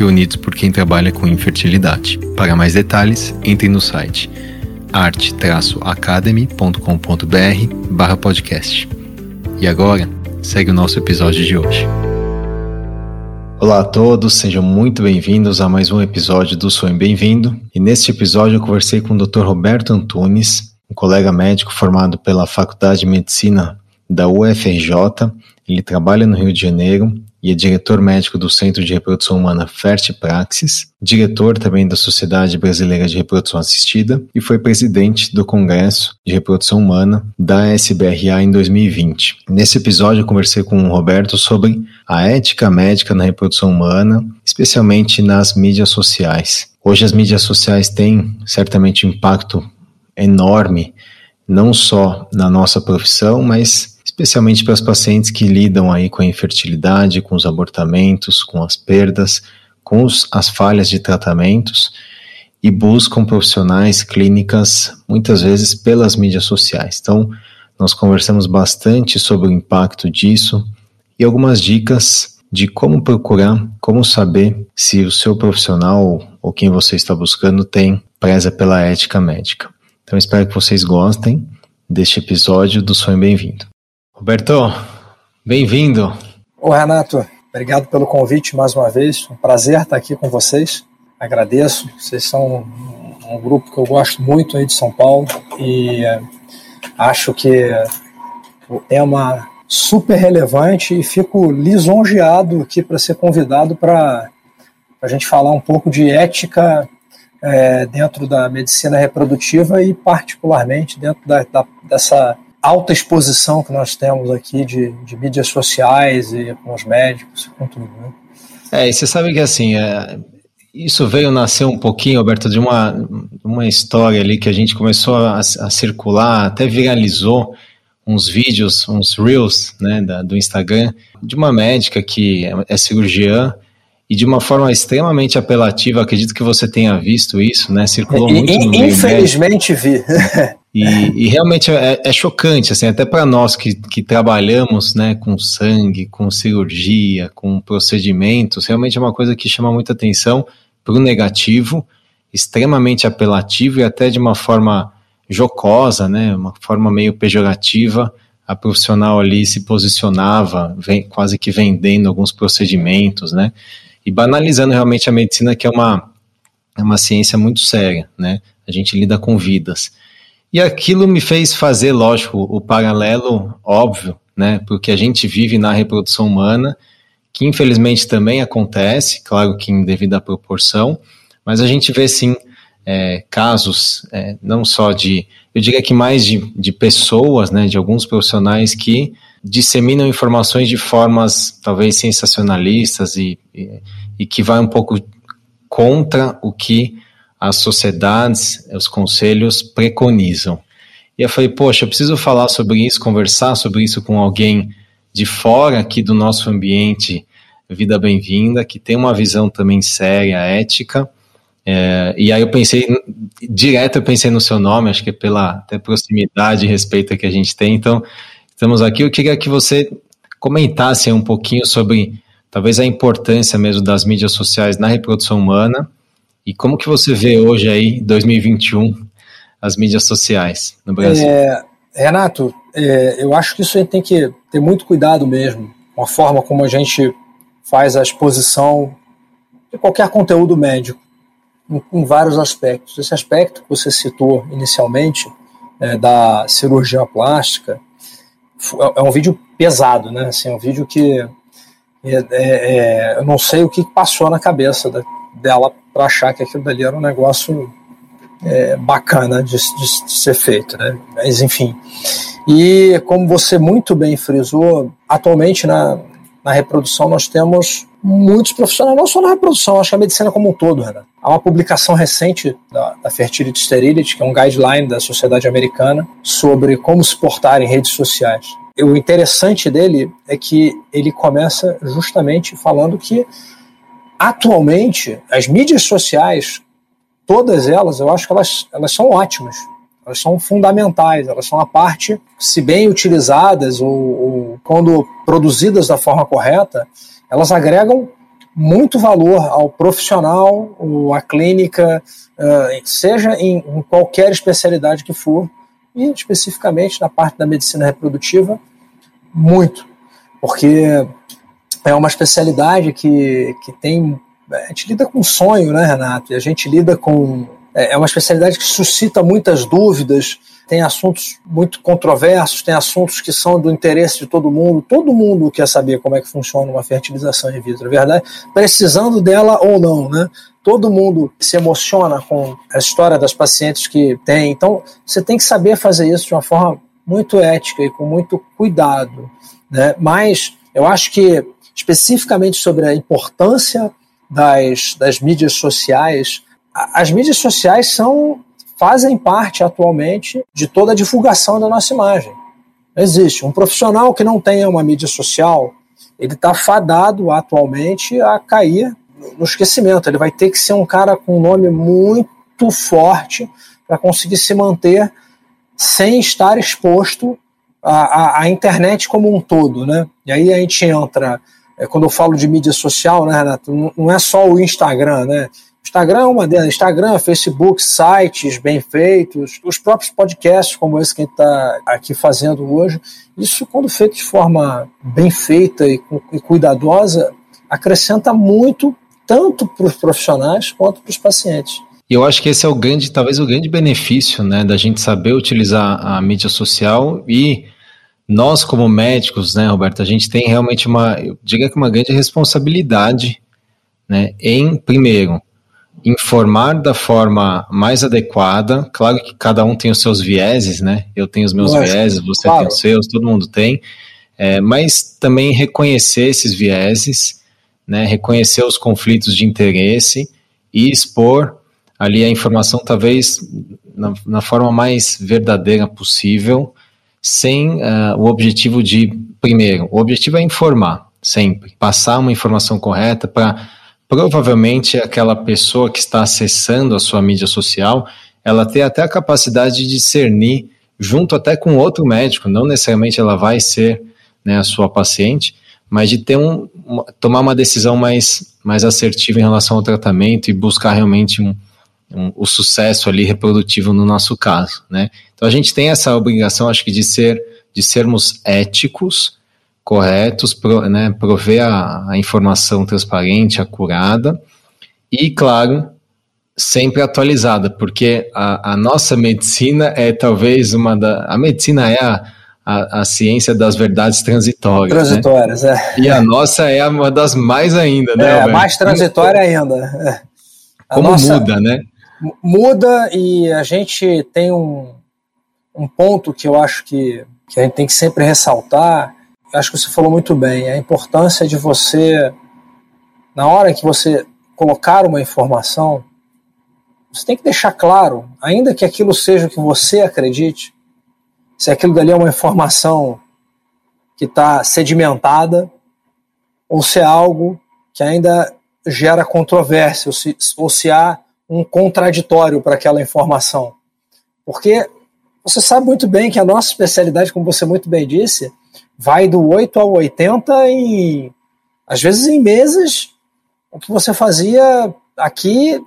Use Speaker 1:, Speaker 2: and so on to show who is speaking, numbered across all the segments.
Speaker 1: reunidos por quem trabalha com infertilidade. Para mais detalhes, entre no site arte-academy.com.br podcast. E agora, segue o nosso episódio de hoje. Olá a todos, sejam muito bem-vindos a mais um episódio do Sonho Bem-vindo. E neste episódio eu conversei com o Dr. Roberto Antunes, um colega médico formado pela Faculdade de Medicina da UFRJ. Ele trabalha no Rio de Janeiro e é diretor médico do Centro de Reprodução Humana Praxis, diretor também da Sociedade Brasileira de Reprodução Assistida e foi presidente do Congresso de Reprodução Humana da SBRA em 2020. Nesse episódio eu conversei com o Roberto sobre a ética médica na reprodução humana, especialmente nas mídias sociais. Hoje as mídias sociais têm certamente um impacto enorme, não só na nossa profissão, mas especialmente para os pacientes que lidam aí com a infertilidade, com os abortamentos, com as perdas, com os, as falhas de tratamentos e buscam profissionais clínicas muitas vezes pelas mídias sociais. Então, nós conversamos bastante sobre o impacto disso e algumas dicas de como procurar, como saber se o seu profissional ou quem você está buscando tem preza pela ética médica. Então, espero que vocês gostem deste episódio do Sonho Bem-vindo. Roberto, bem-vindo.
Speaker 2: Ô Renato, obrigado pelo convite mais uma vez. Um prazer estar aqui com vocês. Agradeço. Vocês são um, grupo que eu gosto muito aí de São Paulo e é, acho que o tema super relevante e fico lisonjeado aqui para ser convidado para a gente falar um pouco de ética é, dentro da medicina reprodutiva e particularmente dentro da, da, dessa alta exposição que nós temos aqui de, de mídias sociais e com os médicos e com tudo. Né?
Speaker 1: É, e você sabe que assim, é, isso veio nascer um pouquinho, Alberto, de uma, uma história ali que a gente começou a, a circular, até viralizou uns vídeos, uns reels né, da, do Instagram, de uma médica que é, é cirurgiã e de uma forma extremamente apelativa, acredito que você tenha visto isso, né? Circulou muito no
Speaker 2: meio Infelizmente vi.
Speaker 1: E, e realmente é, é, chocante, assim, até para nós que, que trabalhamos né, com sangue, com cirurgia, com procedimentos, realmente é uma coisa que chama muita atenção para o negativo, extremamente apelativo e até de uma forma jocosa, né, uma forma meio pejorativa, a profissional ali se posicionava, vem, quase que vendendo alguns procedimentos, né, e banalizando realmente a medicina, que é uma, é uma ciência muito séria, né, a gente lida com vidas. E aquilo me fez fazer, lógico, o paralelo óbvio, né? Porque a gente vive na reprodução humana, que infelizmente também acontece, claro que em devida proporção, mas a gente vê sim é, casos, é, não só de, eu diria que mais de, de pessoas, né, de alguns profissionais que disseminam informações de formas talvez sensacionalistas e, e, e que vai um pouco contra o que as sociedades, os conselhos preconizam. E eu falei, poxa, eu preciso falar sobre isso, conversar sobre isso com alguém de fora aqui do nosso ambiente Vida Bem-vinda, que tem uma visão também séria, ética. É, e aí eu pensei, direto eu pensei no seu nome, acho que é pela até proximidade e respeito que a gente tem. Então, estamos aqui. Eu queria que você comentasse um pouquinho sobre talvez a importância mesmo das mídias sociais na reprodução humana e como que você vê hoje aí, 2021, as mídias sociais no Brasil?
Speaker 2: É, Renato, é, eu acho que isso a gente tem que ter muito cuidado mesmo com a forma como a gente faz a exposição de qualquer conteúdo médico, em, em vários aspectos. Esse aspecto que você citou inicialmente, é, da cirurgia plástica, é, é um vídeo pesado, né? Assim, é um vídeo que é, é, é, eu não sei o que passou na cabeça da, dela para achar que aquilo dali era um negócio é, bacana de, de, de, ser feito, né? Mas enfim. E como você muito bem frisou, atualmente na, na reprodução nós temos muitos profissionais, não só na reprodução, acho que a medicina como um todo, Renato. Há uma publicação recente da, da Fertility Sterility, que é um guideline da Sociedade Americana, sobre como se portar em redes sociais. E o interessante dele é que ele começa justamente falando que, atualmente, as mídias sociais, todas elas, eu acho que elas, elas são ótimas elas são fundamentais, elas são a parte, se bem utilizadas ou, ou quando produzidas da forma correta, elas agregam muito valor ao profissional, ou à clínica, uh, seja em, qualquer especialidade que for, e especificamente na parte da medicina reprodutiva, muito. Porque é uma especialidade que, que tem. A gente lida com sonho, né, Renato? E a gente lida com é, é uma especialidade que suscita muitas dúvidas, tem assuntos muito controversos, tem assuntos que são do interesse de todo mundo. Todo mundo quer saber como é que funciona uma fertilização in vitro, é verdade? Precisando dela ou não, né? Todo mundo se emociona com a história das pacientes que tem. Então, você tem que saber fazer isso de uma forma muito ética e com muito cuidado, né? Mas eu acho que especificamente sobre a importância das, das mídias sociais as mídias sociais são fazem parte atualmente de toda a divulgação da nossa imagem. Existe um profissional que não tenha uma mídia social, ele está fadado atualmente a cair no esquecimento. Ele vai ter que ser um cara com um nome muito forte para conseguir se manter sem estar exposto à, à, à, internet como um todo, né? E aí a gente entra, é, quando eu falo de mídia social, né, Renato, não é só o Instagram, né? Instagram é uma delas. Instagram, Facebook, sites bem feitos, os próprios podcasts, como esse que a gente está aqui fazendo hoje. Isso, quando feito de forma bem feita e, e cuidadosa, acrescenta muito, tanto para os profissionais quanto para os pacientes.
Speaker 1: E eu acho que esse é o grande, talvez o grande benefício, né, da gente saber utilizar a mídia social e nós como médicos, né, Roberto, a gente tem realmente uma, eu que uma grande responsabilidade, né, em primeiro informar da forma mais adequada. Claro que cada um tem os seus vieses, né? Eu tenho os meus Lógico, vieses, você claro. tem os seus, todo mundo tem. É, mas também reconhecer esses vieses, né? Reconhecer os conflitos de interesse e expor ali a informação talvez na, na forma mais verdadeira possível, sem uh, o objetivo de primeiro, o objetivo é informar sempre, passar uma informação correta para provavelmente aquela pessoa que está acessando a sua mídia social, ela tem até a capacidade de discernir, junto até com outro médico, não necessariamente ela vai ser né, a sua paciente, mas de ter um, uma, tomar uma decisão mais, mais assertiva em relação ao tratamento e buscar realmente um, um, o sucesso ali reprodutivo no nosso caso, né? Então a gente tem essa obrigação, acho que de ser, de sermos éticos, corretos, pro, né, prover a, a, informação transparente, acurada e, claro, sempre atualizada, porque a, a, nossa medicina é talvez uma da. A medicina é a, a, a ciência das verdades transitórias.
Speaker 2: Né? Transitórias,
Speaker 1: né? é. E a nossa é uma das mais ainda, né?
Speaker 2: É, a mais transitória ainda. É.
Speaker 1: Como muda, né?
Speaker 2: Muda e a gente tem um, um ponto que eu acho que, que a gente tem que sempre ressaltar acho que você falou muito bem, a importância de você, na hora que você colocar uma informação, você tem que deixar claro, ainda que aquilo seja o que você acredite, se aquilo dali é uma informação que está sedimentada, ou se é algo que ainda gera controvérsia, ou se, ou se há um contraditório para aquela informação. Porque você sabe muito bem que a nossa especialidade, como você muito bem disse, vai do 8 ao 80 em às vezes em meses. O que você fazia aqui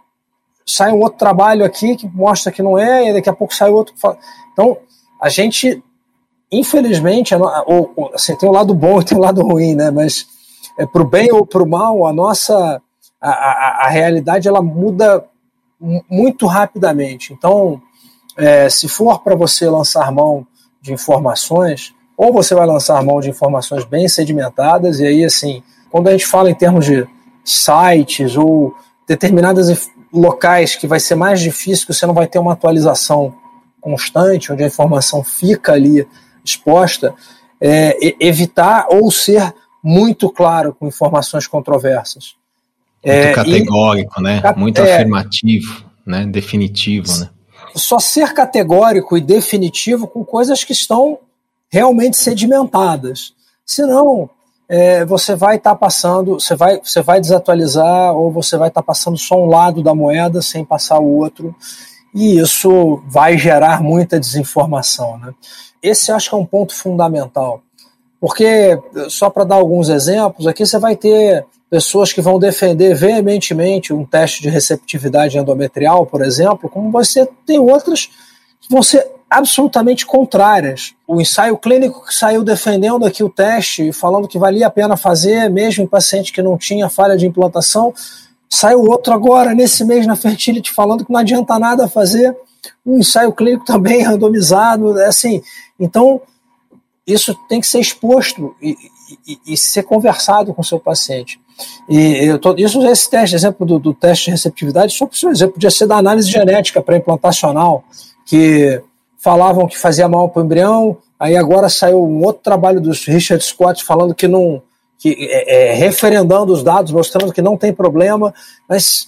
Speaker 2: sai um outro trabalho aqui que mostra que não é, e daqui a pouco sai outro. Então, a gente, infelizmente, ou, assim, tem um lado bom e tem um lado ruim, né? Mas é, para o bem ou para o mal, a nossa a, a, a, realidade ela muda muito rapidamente. Então, é, se for para você lançar mão de informações, ou você vai lançar mão de informações bem sedimentadas, e aí, assim, quando a gente fala em termos de sites ou determinados locais que vai ser mais difícil, que você não vai ter uma atualização constante, onde a informação fica ali exposta, é, evitar ou ser muito claro com informações controversas.
Speaker 1: Muito é, categórico, e, né? Muito é, afirmativo, né? Definitivo, né?
Speaker 2: Só ser categórico e definitivo com coisas que estão realmente sedimentadas. Senão, é, você vai estar tá passando, você vai, você vai desatualizar ou você vai estar tá passando só um lado da moeda sem passar o outro, e isso vai gerar muita desinformação. Né? Esse acho que é um ponto fundamental. Porque, só para dar alguns exemplos, aqui você vai ter pessoas que vão defender veementemente um teste de receptividade endometrial, por exemplo, como você tem outras vão ser absolutamente contrárias. O ensaio clínico que saiu defendendo aqui o teste, falando que valia a pena fazer, mesmo em paciente que não tinha falha de implantação, saiu outro agora, nesse mês, na Fertility, falando que não adianta nada fazer um ensaio clínico também randomizado, é assim, então isso tem que ser exposto e, e, e ser conversado com o seu paciente. E eu tô, isso, esse teste, exemplo do, do teste de receptividade, só por exemplo, podia ser da análise genética pré-implantacional, que falavam que fazia mal para o embrião, aí agora saiu um outro trabalho dos Richard Scott falando que não, que é, é, referendando os dados, mostrando que não tem problema, mas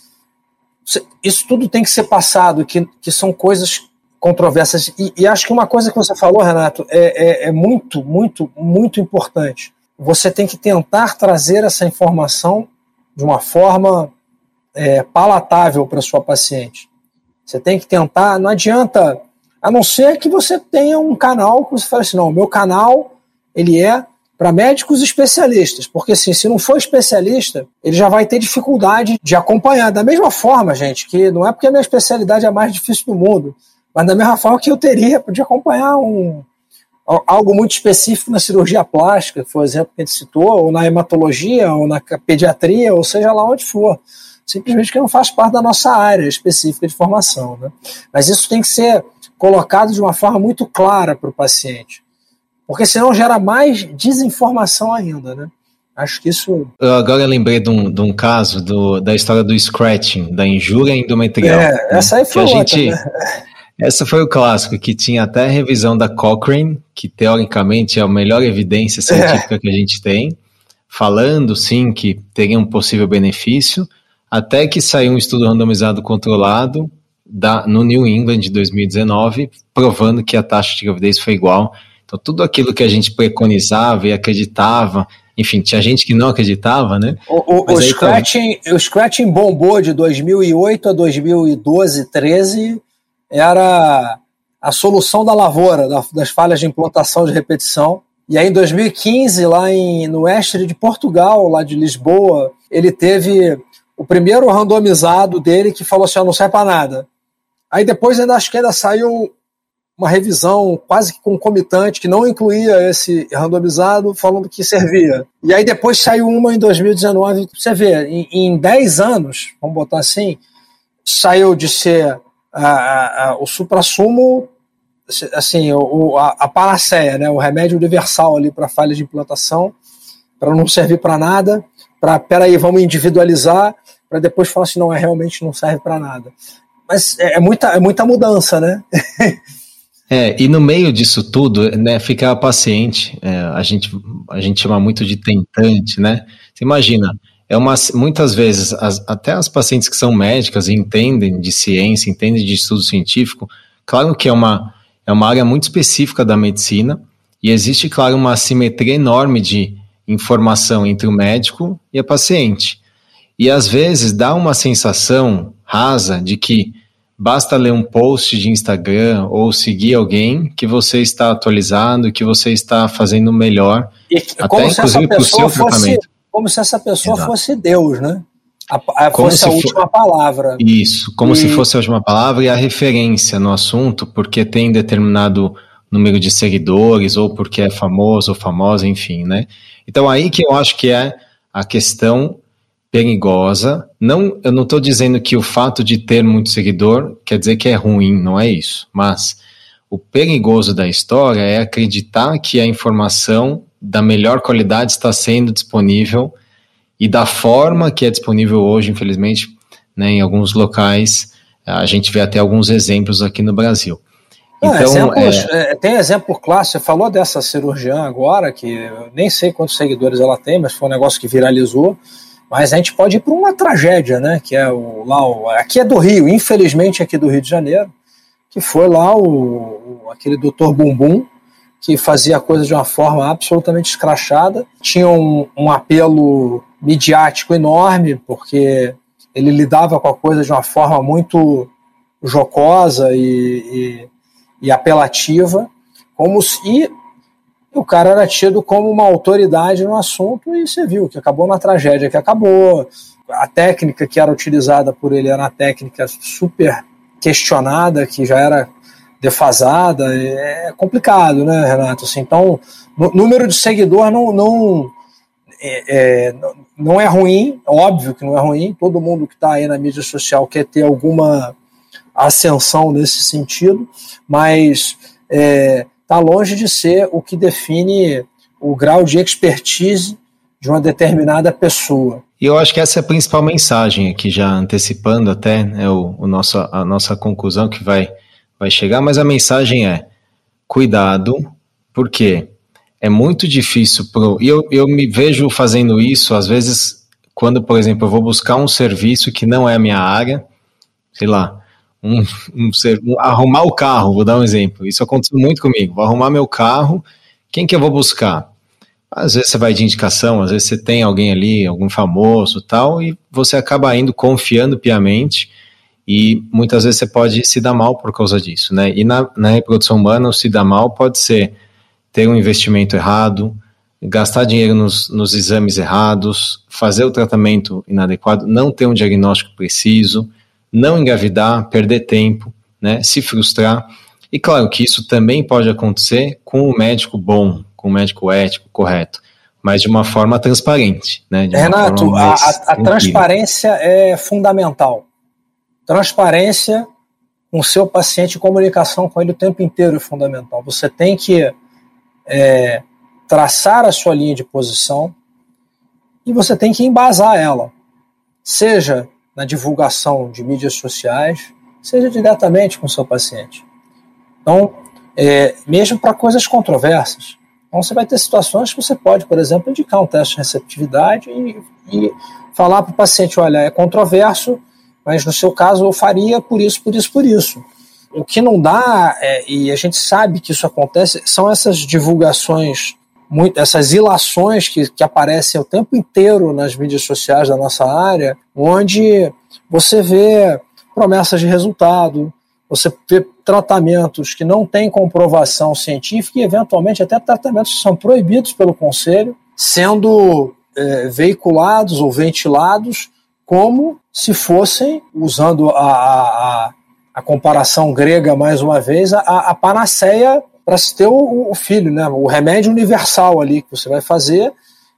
Speaker 2: isso tudo tem que ser passado, que, que são coisas controversas. E, e, acho que uma coisa que você falou, Renato, é, é, é muito, muito, muito importante. Você tem que tentar trazer essa informação de uma forma é, palatável para sua paciente. Você tem que tentar, não adianta, a não ser que você tenha um canal que você fale assim, não, meu canal ele é para médicos especialistas, porque assim, se não for especialista, ele já vai ter dificuldade de acompanhar. Da mesma forma, gente, que não é porque a minha especialidade é a mais difícil do mundo, mas da mesma forma que eu teria de acompanhar um, algo muito específico na cirurgia plástica, por exemplo, que a gente citou, ou na hematologia, ou na pediatria, ou seja lá onde for. Simplesmente que não faz parte da nossa área específica de formação. Né? Mas isso tem que ser colocado de uma forma muito clara para o paciente, porque senão gera mais desinformação ainda. Né? Acho que isso.
Speaker 1: Eu agora lembrei de um, de um caso do, da história do scratching, da injúria endometrial. É,
Speaker 2: né? essa aí foi
Speaker 1: que a outra, gente, né? Essa foi o clássico, que tinha até a revisão da Cochrane, que teoricamente é a melhor evidência científica é. que a gente tem, falando sim que teria um possível benefício, até que saiu um estudo randomizado controlado da, no New England de 2019, provando que a taxa de gravidez foi igual. Então, tudo aquilo que a gente preconizava e acreditava, enfim, tinha gente que não acreditava, né?
Speaker 2: O, o, o scratching, o scratching bombou de 2008 a 2012, 13 era a solução da lavoura, das falhas de implantação de repetição. E aí, em 2015, lá em, no oeste de Portugal, lá de Lisboa, ele teve o primeiro randomizado dele que falou assim: não serve para nada. Aí depois, ainda acho que ainda saiu uma revisão quase que concomitante, que não incluía esse randomizado, falando que servia. E aí depois saiu uma em 2019, você vê, em, em 10 anos, vamos botar assim, saiu de ser a, a, o supra-sumo, assim, o, a, a panaceia, né, o remédio universal ali para falha de implantação, para não servir para nada, para, peraí, vamos individualizar, para depois falar assim, não, é, realmente não serve para nada. Mas é, é, muita, é muita mudança, né?
Speaker 1: É, e no meio disso tudo, né, fica a paciente, é, a, gente, a gente chama muito de tentante, né? Você imagina, é uma, muitas vezes, as, até as pacientes que são médicas entendem de ciência, entendem de estudo científico, claro que é uma, é uma área muito específica da medicina, e existe, claro, uma assimetria enorme de informação entre o médico e a paciente. E às vezes dá uma sensação rasa de que basta ler um post de Instagram ou seguir alguém que você está atualizado, que você está fazendo melhor,
Speaker 2: e, até inclusive para o seu fosse, tratamento como se essa pessoa Exato. fosse Deus, né? A, a, fosse a última for... palavra.
Speaker 1: Isso, como e... se fosse a última palavra e a referência no assunto, porque tem determinado número de seguidores, ou porque é famoso ou famosa, enfim, né? Então aí que eu acho que é a questão perigosa. Não, eu não estou dizendo que o fato de ter muito seguidor quer dizer que é ruim, não é isso. Mas o perigoso da história é acreditar que a informação da melhor qualidade está sendo disponível e da forma que é disponível hoje, infelizmente, né, em alguns locais, a gente vê até alguns exemplos aqui no Brasil.
Speaker 2: Então, exemplos, é... É, tem exemplo clássico, você falou dessa cirurgiã agora, que eu nem sei quantos seguidores ela tem, mas foi um negócio que viralizou. Mas a gente pode ir para uma tragédia, né? Que é o, lá o, aqui é do Rio, infelizmente aqui do Rio de Janeiro, que foi lá o, o aquele doutor Bumbum, que fazia a coisa de uma forma absolutamente escrachada, tinha um, um apelo midiático enorme, porque ele lidava com a coisa de uma forma muito jocosa e, e, e apelativa, como se o cara era tido como uma autoridade no assunto e você viu que acabou na tragédia que acabou. A técnica que era utilizada por ele era uma técnica super questionada, que já era defasada. É complicado, né, Renato? Assim, então, número de seguidor não, não, é, é, não é ruim, óbvio que não é ruim. Todo mundo que está aí na mídia social quer ter alguma ascensão nesse sentido, mas é, está longe de ser o que define o grau de expertise de uma determinada pessoa.
Speaker 1: E eu acho que essa é a principal mensagem aqui, já antecipando até né, o, o nosso, a nossa conclusão que vai, vai chegar, mas a mensagem é cuidado, porque é muito difícil pro. E eu, eu me vejo fazendo isso, às vezes, quando, por exemplo, eu vou buscar um serviço que não é a minha área, sei lá, um, um, um, arrumar o carro, vou dar um exemplo. Isso aconteceu muito comigo. Vou arrumar meu carro, quem que eu vou buscar? Às vezes você vai de indicação, às vezes você tem alguém ali, algum famoso tal, e você acaba indo confiando piamente, e muitas vezes você pode se dar mal por causa disso, né? E na, na reprodução humana, o se dar mal pode ser ter um investimento errado, gastar dinheiro nos, nos exames errados, fazer o tratamento inadequado, não ter um diagnóstico preciso, não engravidar, perder tempo, né, se frustrar. E claro que isso também pode acontecer com o médico bom, com o médico ético, correto, mas de uma forma transparente. Né,
Speaker 2: Renato, a, a transparência é fundamental. Transparência com o seu paciente, comunicação com ele o tempo inteiro é fundamental. Você tem que é, traçar a sua linha de posição e você tem que embasar ela. Seja na divulgação de mídias sociais, seja diretamente com o seu paciente. Então, é, mesmo para coisas controversas. Então, você vai ter situações que você pode, por exemplo, indicar um teste de receptividade e, e falar para o paciente: olha, é controverso, mas no seu caso eu faria por isso, por isso, por isso. O que não dá, é, e a gente sabe que isso acontece, são essas divulgações muito, essas ilações que, que aparecem o tempo inteiro nas mídias sociais da nossa área, onde você vê promessas de resultado, você vê tratamentos que não têm comprovação científica e, eventualmente, até tratamentos que são proibidos pelo Conselho, sendo é, veiculados ou ventilados como se fossem, usando a, a, a comparação grega mais uma vez, a, a panaceia para se ter o, o, filho, né? O remédio universal ali que você vai fazer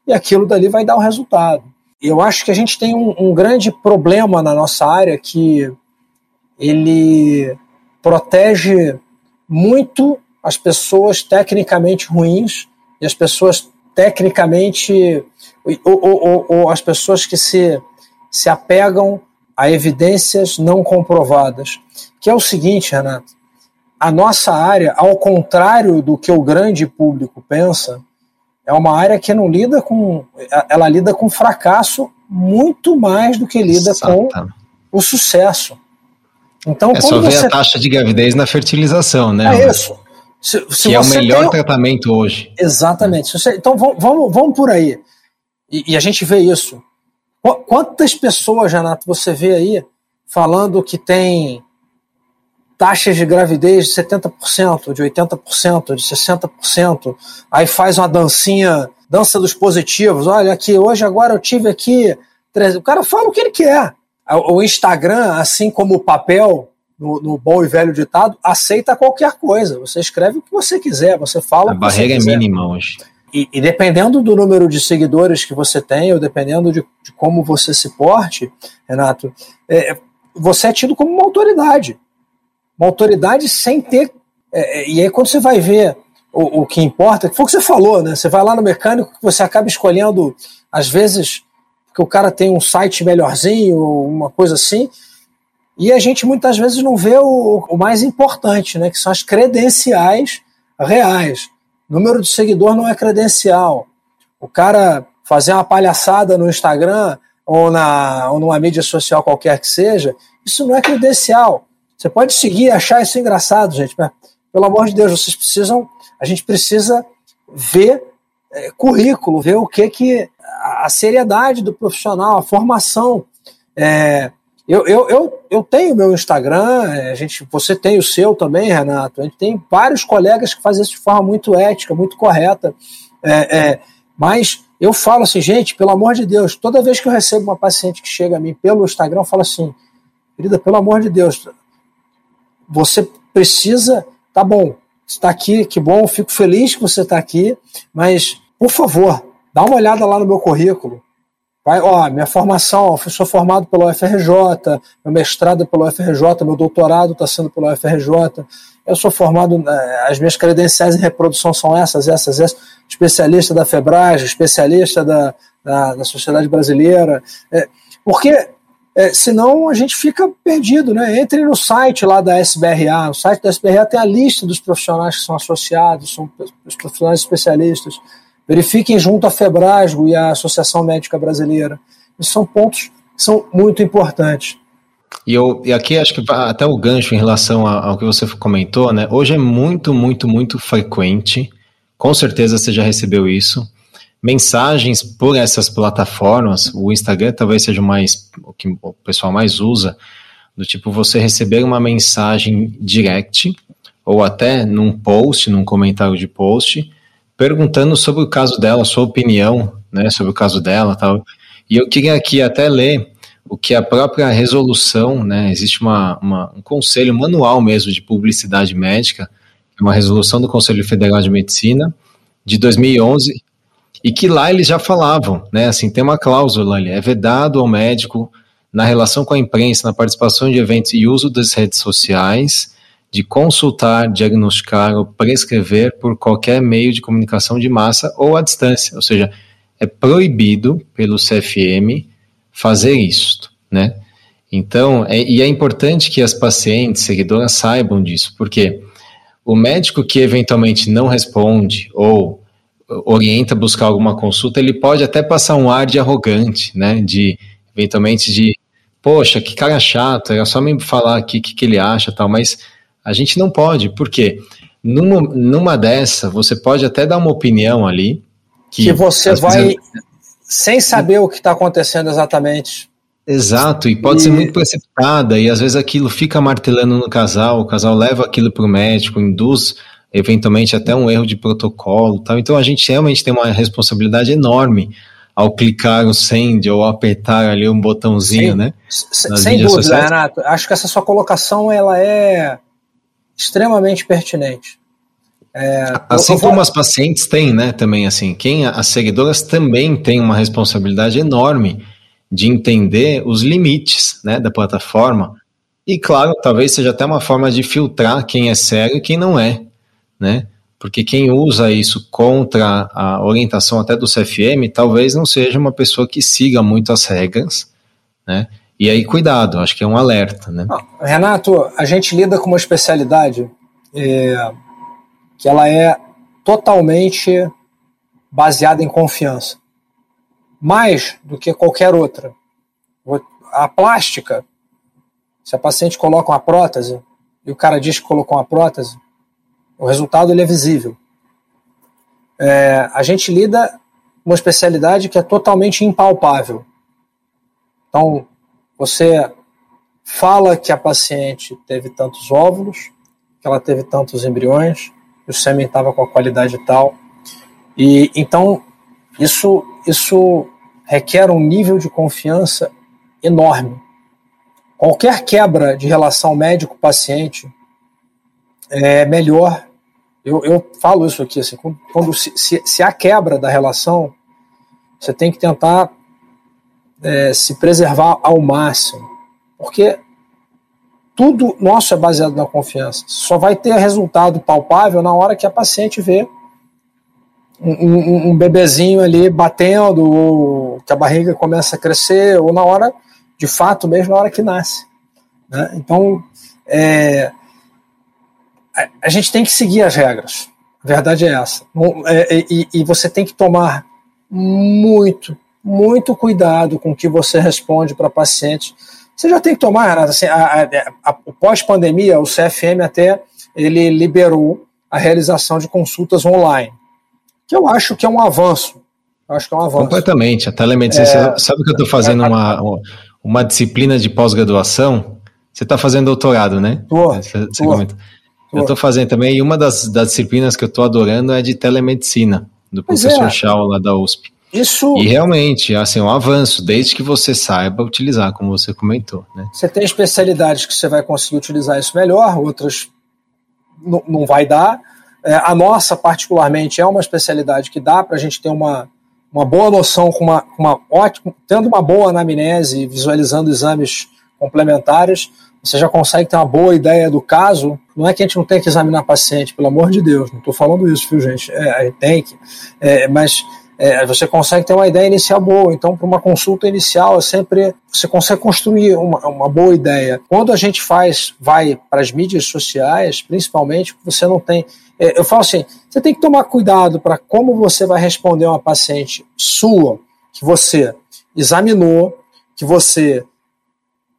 Speaker 2: e aquilo dali vai dar o um resultado. Eu acho que a gente tem um, um grande problema na nossa área que ele protege muito as pessoas tecnicamente ruins e as pessoas tecnicamente ou, ou, ou, as pessoas que se, se apegam a evidências não comprovadas. Que é o seguinte, Renato, a nossa área, ao contrário do que o grande público pensa, é uma área que não lida com. Ela lida com fracasso muito mais do que lida com o sucesso.
Speaker 1: Então, é só ver você... a taxa de gravidez na fertilização, né?
Speaker 2: É isso. Se, se
Speaker 1: que é o melhor tem... tratamento hoje.
Speaker 2: Exatamente. Você... Então vamos, vamos, vamos por aí. E, e, a gente vê isso. Quantas pessoas, Renato, você vê aí falando que tem taxas de gravidez de 70%, de 80%, de 60%, aí faz uma dancinha, dança dos positivos, olha aqui, hoje agora eu tive aqui, o cara fala o que ele quer. O Instagram, assim como o papel, no, no, bom e velho ditado, aceita qualquer coisa. Você escreve o que você quiser, você fala.
Speaker 1: A
Speaker 2: o que
Speaker 1: barreira
Speaker 2: é
Speaker 1: mínima hoje.
Speaker 2: E, e, dependendo do número de seguidores que você tem, ou dependendo de, de como você se porte, Renato, é, você é tido como uma autoridade uma autoridade sem ter. É, é, e aí, quando você vai ver o, o que importa, foi o que você falou, né? Você vai lá no mecânico, você acaba escolhendo, às vezes, que o cara tem um site melhorzinho, uma coisa assim, E a gente muitas vezes não vê o, o mais importante, né, que são as credenciais reais. Número de seguidor não é credencial. O cara fazer uma palhaçada no Instagram ou, na, ou numa mídia social qualquer que seja, isso não é credencial. Você pode seguir e achar isso engraçado, gente, mas pelo amor de Deus, vocês precisam, a gente precisa ver é, currículo, ver o que que a seriedade do profissional, a formação. É, eu, eu, eu, eu tenho meu Instagram, é, a gente, você tem o seu também, Renato. A gente tem vários colegas que fazem isso de forma muito ética, muito correta. É, é, mas eu falo assim, gente, pelo amor de Deus, toda vez que eu recebo uma paciente que chega a mim pelo Instagram, eu falo assim, querida, pelo amor de Deus, você precisa, tá bom, está aqui, que bom, fico feliz que você está aqui, mas, por favor, dá uma olhada lá no meu currículo, Vai, ó, minha formação, eu sou formado pelo UFRJ, meu mestrado é pelo UFRJ, meu doutorado está sendo pelo UFRJ, eu sou formado, eh, as minhas credenciais em reprodução são essas, essas, essas, especialista da FEBRAG, especialista da, da, da Sociedade Brasileira, é, porque é, senão a gente fica perdido, né? Entre no site lá da SBRA, o site da SBRA tem a lista dos profissionais que são associados, são os profissionais especialistas, Verifiquem junto à Febrasgo e à Associação Médica Brasileira. Esses são pontos que são muito importantes.
Speaker 1: E, eu, e aqui acho que até o gancho em relação ao que você comentou, né? Hoje é muito, muito, muito frequente, com certeza você já recebeu isso, mensagens por essas plataformas, o Instagram talvez seja mais o que o pessoal mais usa, do tipo você receber uma mensagem direct, ou até num post, num comentário de post, perguntando sobre o caso dela, sua opinião, né, sobre o caso dela, tal. E eu queria aqui até ler o que a própria resolução, né, existe uma, uma, um conselho manual mesmo de publicidade médica, é uma resolução do Conselho Federal de Medicina de 2011, e que lá eles já falavam, né, assim, tem uma cláusula ali, é vedado ao médico na relação com a imprensa, na participação de eventos e uso das redes sociais, de consultar, diagnosticar ou prescrever por qualquer meio de comunicação de massa ou à distância. Ou seja, é proibido pelo CFM fazer isso, né? Então, é, e é importante que as pacientes, seguidoras saibam disso, porque o médico que eventualmente não responde ou orienta a buscar alguma consulta, ele pode até passar um ar de arrogante, né? De eventualmente de, poxa, que cara chato, era só me falar aqui o que, que ele acha, tal, mas a gente não pode, porque numa, numa dessa, você pode até dar uma opinião ali.
Speaker 2: Que, que você vai sem saber o que está acontecendo exatamente.
Speaker 1: Exato, e pode e... ser muito precipitada, e às vezes aquilo fica martelando no casal, o casal leva aquilo para o médico, induz eventualmente até um erro de protocolo tal. Então a gente realmente tem uma responsabilidade enorme ao clicar o send ou apertar ali um botãozinho,
Speaker 2: sem,
Speaker 1: né?
Speaker 2: Sem dúvida, sociais. Renato. Acho que essa sua colocação ela é extremamente pertinente.
Speaker 1: É, assim vou... como as pacientes têm, né, também assim, quem as seguidoras também têm uma responsabilidade enorme de entender os limites, né, da plataforma. E claro, talvez seja até uma forma de filtrar quem é sério e quem não é, né? Porque quem usa isso contra a orientação até do CFM, talvez não seja uma pessoa que siga muito as regras, né? E aí, cuidado, acho que é um alerta, né?
Speaker 2: Renato, a gente lida com uma especialidade é, que ela é totalmente baseada em confiança. Mais do que qualquer outra. A plástica, se a paciente coloca uma prótese e o cara diz que colocou uma prótese, o resultado ele é visível. É, a gente lida uma especialidade que é totalmente impalpável. Então, você fala que a paciente teve tantos óvulos, que ela teve tantos embriões, que o sêmen estava com a qualidade tal. E então isso isso requer um nível de confiança enorme. Qualquer quebra de relação médico-paciente é melhor. Eu, eu falo isso aqui assim, quando se, se, se há quebra da relação, você tem que tentar é, se preservar ao máximo, porque tudo nosso é baseado na confiança. Só vai ter resultado palpável na hora que a paciente vê um, um, um bebezinho ali batendo, ou que a barriga começa a crescer, ou na hora, de fato mesmo, na hora que nasce. Né? Então, é, a, a, gente tem que seguir as regras. A verdade é essa. É, e, e você tem que tomar muito, muito cuidado com o que você responde para paciente. Você já tem que tomar, Renata, assim, a, a, pós-pandemia, o CFM até ele liberou a realização de consultas online, que eu acho que é um avanço. Eu acho que é um avanço.
Speaker 1: Completamente. A telemedicina, é, sabe que eu estou fazendo é, uma, uma disciplina de pós-graduação? Você está fazendo doutorado, né?
Speaker 2: Tô, você, você tô,
Speaker 1: tô. Eu estou fazendo também, e uma das, das disciplinas que eu estou adorando é de telemedicina, do pois professor é. Lá da USP.
Speaker 2: Isso.
Speaker 1: E realmente, assim, um avanço, desde que você saiba utilizar, como você comentou. Né?
Speaker 2: Você tem especialidades que você vai conseguir utilizar isso melhor, outras não vai dar. É, a nossa, particularmente, é uma especialidade que dá para a gente ter uma, uma boa noção, com uma, uma ótima, tendo uma boa anamnese, visualizando exames complementares, você já consegue ter uma boa ideia do caso. Não é que a gente não tem que examinar paciente, pelo amor de Deus, não estou falando isso, viu, gente? É, tem que. É, mas é, você consegue ter uma ideia inicial boa. Então, para uma consulta inicial, é sempre você consegue construir uma, uma boa ideia. Quando a gente faz, vai para as mídias sociais, principalmente, você não tem. É, eu falo assim: você tem que tomar cuidado para como você vai responder uma paciente sua, que você examinou, que você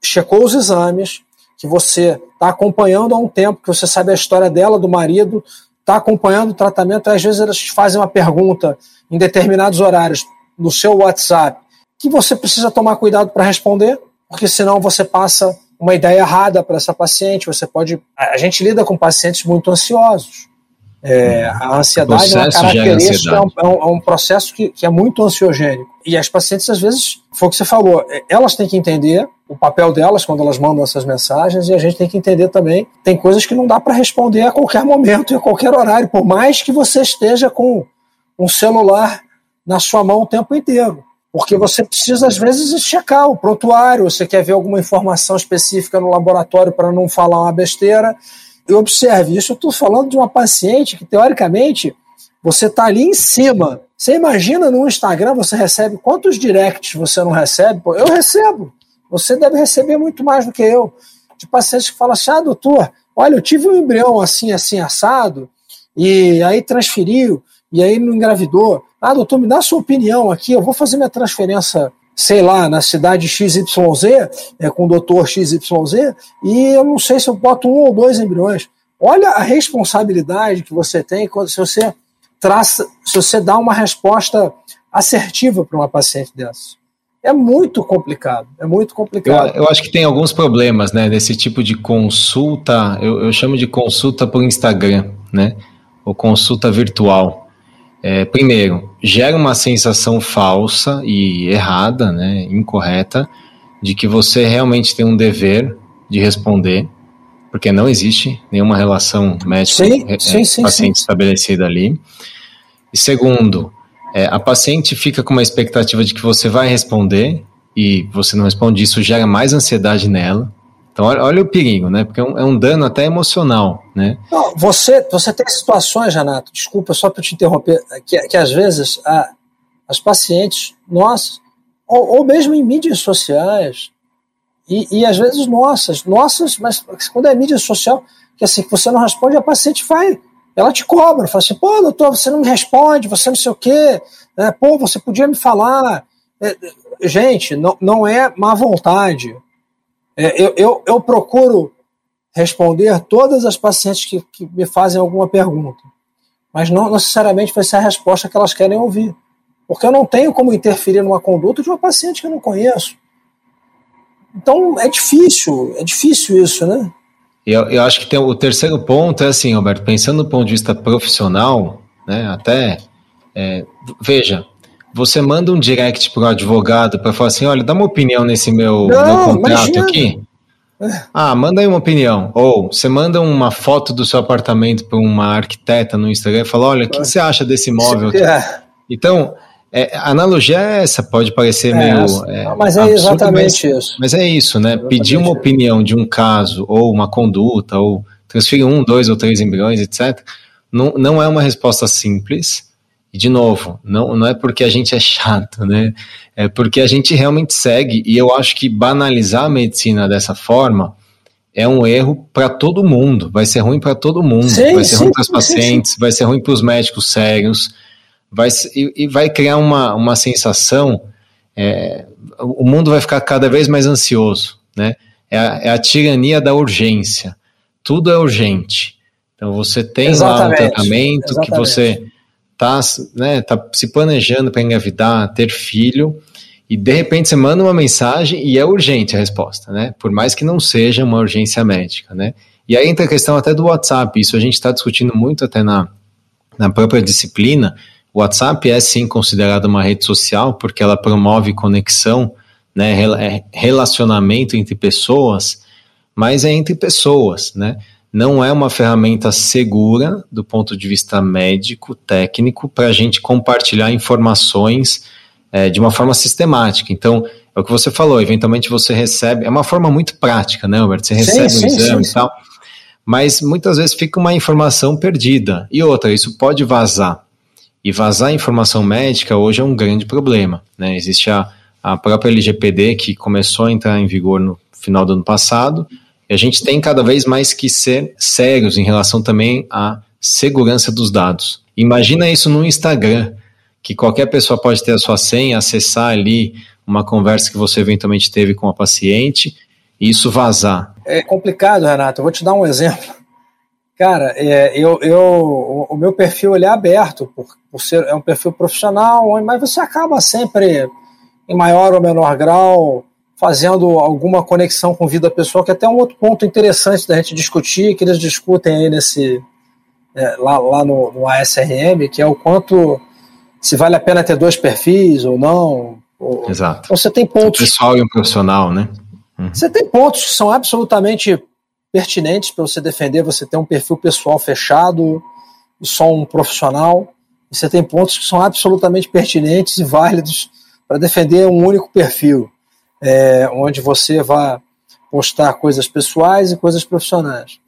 Speaker 2: checou os exames, que você está acompanhando há um tempo, que você sabe a história dela, do marido, está acompanhando o tratamento, às vezes elas fazem uma pergunta em determinados horários no seu WhatsApp que você precisa tomar cuidado para responder, porque senão você passa uma ideia errada para essa paciente. Você pode. A gente lida com pacientes muito ansiosos. É, a ansiedade é uma característica, é um, é, um, é um, processo que, que, é muito ansiogênico. E as pacientes, às vezes, foi o que você falou, é, elas têm que entender o papel delas quando elas mandam essas mensagens, e a gente tem que entender também, tem coisas que não dá para responder a qualquer momento e a qualquer horário, por mais que você esteja com um celular na sua mão o tempo inteiro. Porque você precisa, às vezes, checar o prontuário, você quer ver alguma informação específica no laboratório para não falar uma besteira e observe, isso eu estou falando de uma paciente que, teoricamente, você está ali em cima. Você imagina no Instagram, você recebe quantos directs você não recebe? Pô, eu recebo. Você deve receber muito mais do que eu. De pacientes que falam assim: ah, doutor, olha, eu tive um embrião assim, assim, assado, e aí transferiu, e aí não engravidou. Ah, doutor, me dá sua opinião aqui, eu vou fazer minha transferência sei lá, na cidade XYZ, é, com o doutor XYZ, e eu não sei se eu boto um ou dois embriões. Olha a responsabilidade que você tem quando se você traça, se você dá uma resposta assertiva para uma paciente dessa. É muito complicado, é muito complicado.
Speaker 1: Eu, eu, acho que tem alguns problemas, né, desse tipo de consulta, eu, eu chamo de consulta por Instagram, né, ou consulta virtual. É, primeiro, gera uma sensação falsa e errada, né, incorreta, de que você realmente tem um dever de responder, porque não existe nenhuma relação médico-paciente estabelecida ali. E segundo, é, a paciente fica com uma expectativa de que você vai responder e você não responde, isso gera mais ansiedade nela. Então, olha, olha, o perigo, né? Porque é um, é um, dano até emocional, né?
Speaker 2: Não, você, você tem situações, Renato, desculpa só para te interromper, que, que às vezes a, as pacientes, nossas, ou, ou mesmo em mídias sociais, e, e, às vezes nossas, nossas, mas quando é mídia social, que assim, que você não responde, a paciente vai, ela te cobra, fala assim, pô, doutor, você não me responde, você não sei o quê, é, pô, você podia me falar. É, gente, não, não é má vontade, é, eu, eu, eu, procuro responder todas as pacientes que, que, me fazem alguma pergunta, mas não necessariamente vai ser a resposta que elas querem ouvir, porque eu não tenho como interferir numa conduta de uma paciente que eu não conheço. Então é difícil, é difícil isso, né?
Speaker 1: Eu, eu acho que tem, o terceiro ponto é assim, Roberto, pensando do ponto de vista profissional, né, até, é, veja, você manda um direct para o advogado para falar assim: olha, dá uma opinião nesse meu, Não, meu contrato imagina. aqui. Ah, manda aí uma opinião. Ou você manda uma foto do seu apartamento para uma arquiteta no Instagram e fala: olha, o que, que, você acha desse imóvel aqui? É. Então, é, a analogia é essa, pode parecer é meio.
Speaker 2: É, mas é absurdo, exatamente
Speaker 1: mas,
Speaker 2: isso.
Speaker 1: Mas é isso, né? Exatamente Pedir uma opinião de um caso, ou uma conduta, ou transferir um, dois ou três embriões, etc., não, não é uma resposta simples e, de novo, não, não é porque a gente é chato, né? É porque a gente realmente segue, e eu acho que banalizar a medicina dessa forma é um erro para todo mundo, vai ser ruim para todo mundo, sim, vai ser sim, ruim para os pacientes, sim, vai ser ruim para os médicos sérios, vai, e, e, vai criar uma, uma sensação, é, o mundo vai ficar cada vez mais ansioso, né? É a, é a tirania da urgência, tudo é urgente. Então você tem exatamente, lá um tratamento exatamente. que você está né, tá se planejando para engravidar, ter filho, e de repente você manda uma mensagem e é urgente a resposta, né? Por mais que não seja uma urgência médica, né? E aí entra a questão até do WhatsApp, isso a gente está discutindo muito até na, na própria disciplina. O WhatsApp é sim considerado uma rede social porque ela promove conexão, né, é relacionamento entre pessoas, mas é entre pessoas, né? Não é uma ferramenta segura do ponto de vista médico, técnico, para a gente compartilhar informações é, de uma forma sistemática. Então, é o que você falou, eventualmente você recebe, é uma forma muito prática, né, Albert? Você recebe sim, um sim, exame sim, e tal, mas muitas vezes fica uma informação perdida. E outra, isso pode vazar. E vazar informação médica hoje é um grande problema. Né? Existe a, a própria LGPD que começou a entrar em vigor no final do ano passado, e a gente tem cada vez mais que ser sérios em relação também à segurança dos dados. Imagina isso no Instagram que qualquer pessoa pode ter a sua senha, acessar ali uma conversa que você eventualmente teve com a paciente e isso vazar.
Speaker 2: É complicado, Renato. Eu vou te dar um exemplo. Cara, é, eu, eu, o, meu perfil ele é aberto, por, por ser é um perfil profissional, mas você acaba sempre, em maior ou menor grau, fazendo alguma conexão com vida pessoal, que é até um outro ponto interessante da gente discutir, que eles discutem aí nesse, é, lá, lá no, no ASRM, que é o quanto se vale a pena ter dois perfis ou não. Ou,
Speaker 1: Exato.
Speaker 2: Então você tem pontos.
Speaker 1: Um pessoal e um profissional, né?
Speaker 2: Uhum. Você tem pontos que são absolutamente pertinentes para você defender você ter um perfil pessoal fechado e só um profissional. Você tem pontos que são absolutamente pertinentes e válidos para defender um único perfil, é, onde você vai postar coisas pessoais e coisas profissionais.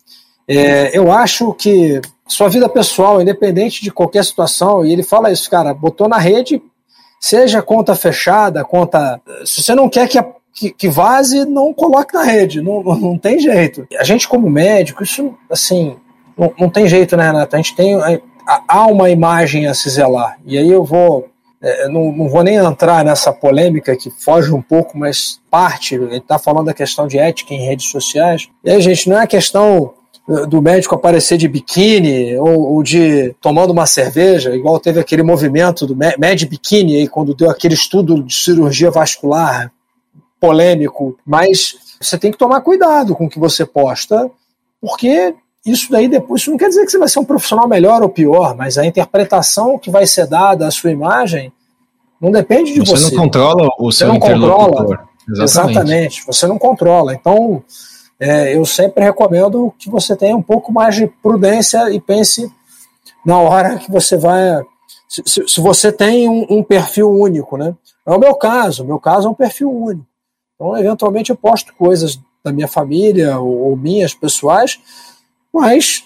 Speaker 2: É, eu acho que sua vida pessoal, independente de qualquer situação, e ele fala isso, cara, botou na rede, seja conta fechada, conta. Se você não quer que, a, que, que, vaze, não coloque na rede, não, não tem jeito. A gente, como médico, isso, assim, não, não tem jeito, né, Renato? A gente tem. Há uma imagem a se zelar. E aí eu vou. É, não, não vou nem entrar nessa polêmica que foge um pouco, mas parte, ele está falando da questão de ética em redes sociais. E aí, gente, não é questão do médico aparecer de biquíni ou, ou, de tomando uma cerveja, igual teve aquele movimento do Med Bikini aí, quando deu aquele estudo de cirurgia vascular polêmico, mas você tem que tomar cuidado com o que você posta, porque isso daí depois, isso não quer dizer que você vai ser um profissional melhor ou pior, mas a interpretação que vai ser dada à sua imagem não depende de você.
Speaker 1: Você não controla o seu você não controla.
Speaker 2: Exatamente. Exatamente. Você não controla. Então, é, eu sempre recomendo que você tenha um pouco mais de prudência e pense na hora que você vai. Se, se, se você tem um, um, perfil único, né? É o meu caso, meu caso é um perfil único. Então, eventualmente, eu posto coisas da minha família ou, ou minhas pessoais, mas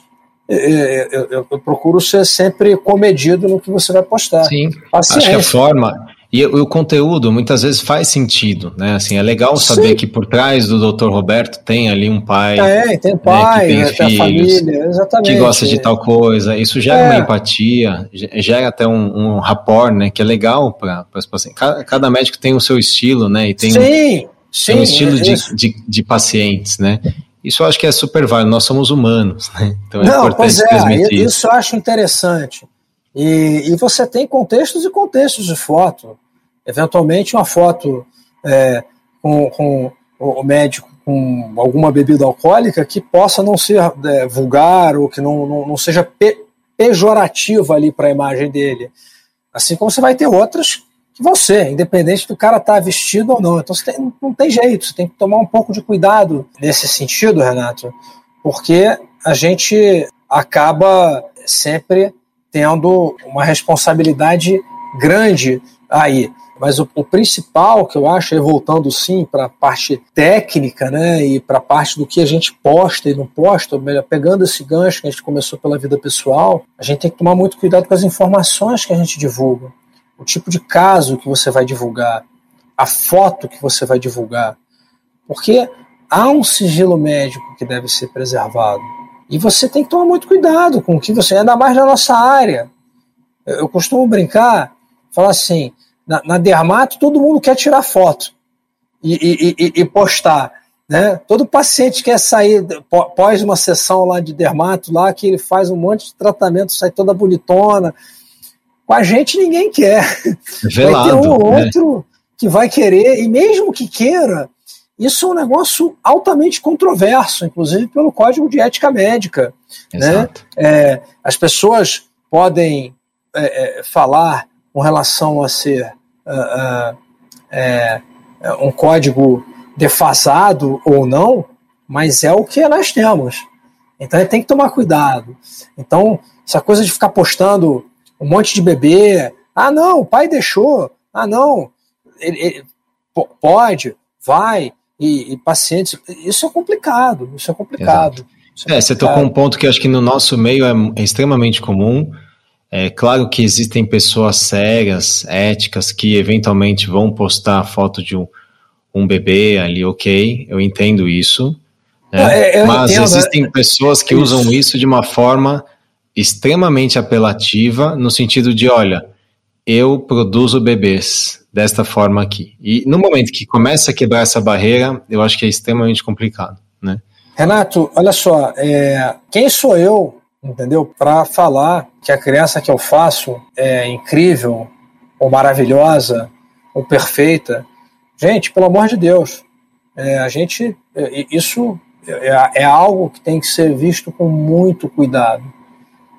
Speaker 2: é, é, eu, eu, eu, procuro ser sempre comedido no que você vai postar.
Speaker 1: Sim, Paciência. acho que a forma, e o conteúdo muitas vezes faz sentido, né? Assim, é legal saber Sim. que por trás do Dr. Roberto tem ali um pai.
Speaker 2: É, tem pai, né, que tem filhos, família, exatamente.
Speaker 1: Que gosta de tal coisa. Isso gera é. uma empatia, gera até um, um rapport, né? Que é legal para os pacientes. Cada, cada, médico tem o seu estilo, né? E tem,
Speaker 2: sim,
Speaker 1: um,
Speaker 2: sim,
Speaker 1: tem um estilo é de, de, de, pacientes, né? Isso eu acho que é super válido. Nós somos humanos, né?
Speaker 2: Então é Não, importante pois é, transmitir. Isso eu acho interessante. E, e você tem contextos e contextos de foto eventualmente uma foto é, com, com, o médico com alguma bebida alcoólica que possa não ser é, vulgar ou que não, não, não seja pe pejorativa ali para a imagem dele. Assim como você vai ter outras que você, independente do cara estar tá vestido ou não. Então tem, não tem jeito, você tem que tomar um pouco de cuidado nesse sentido, Renato, porque a gente acaba sempre tendo uma responsabilidade grande aí. Mas o, o, principal que eu acho, voltando sim para a parte técnica, né, e para a parte do que a gente posta e não posta, melhor, pegando esse gancho que a gente começou pela vida pessoal, a gente tem que tomar muito cuidado com as informações que a gente divulga, o tipo de caso que você vai divulgar, a foto que você vai divulgar, porque há um sigilo médico que deve ser preservado. E você tem que tomar muito cuidado com o que você, ainda mais na nossa área. Eu, costumo brincar, falar assim, na, na, dermato todo mundo quer tirar foto e, e, e, e postar. Né? Todo paciente quer sair pós uma sessão lá de dermato, lá que ele faz um monte de tratamento, sai toda bonitona. Com a gente ninguém quer.
Speaker 1: Velado,
Speaker 2: vai ter um ou né? outro que vai querer, e mesmo que queira, isso é um negócio altamente controverso, inclusive pelo Código de Ética Médica. Né? É, as pessoas podem é, é, falar com relação a ser uh, uh, um código defasado ou não, mas é o que nós temos. Então tem que tomar cuidado. Então, essa coisa de ficar postando um monte de bebê, ah não, o pai deixou, ah não, ele, ele pode, vai, e, e, pacientes, isso é complicado, isso é complicado.
Speaker 1: Isso é, é, você tocou um ponto que acho que no nosso meio é, é extremamente comum. É claro que existem pessoas sérias, éticas, que eventualmente vão postar foto de um, um bebê ali, ok, eu entendo isso. Né? É, Mas entendo, existem pessoas que usam isso de uma forma extremamente apelativa, no sentido de, olha, eu produzo bebês desta forma aqui. E no momento que começa a quebrar essa barreira, eu acho que é extremamente complicado, né?
Speaker 2: Renato, olha só, é, quem sou eu, entendeu, para falar que a criança que eu faço é incrível, ou maravilhosa, ou perfeita? Gente, pelo amor de Deus, é, a gente, é, isso é, é, algo que tem que ser visto com muito cuidado.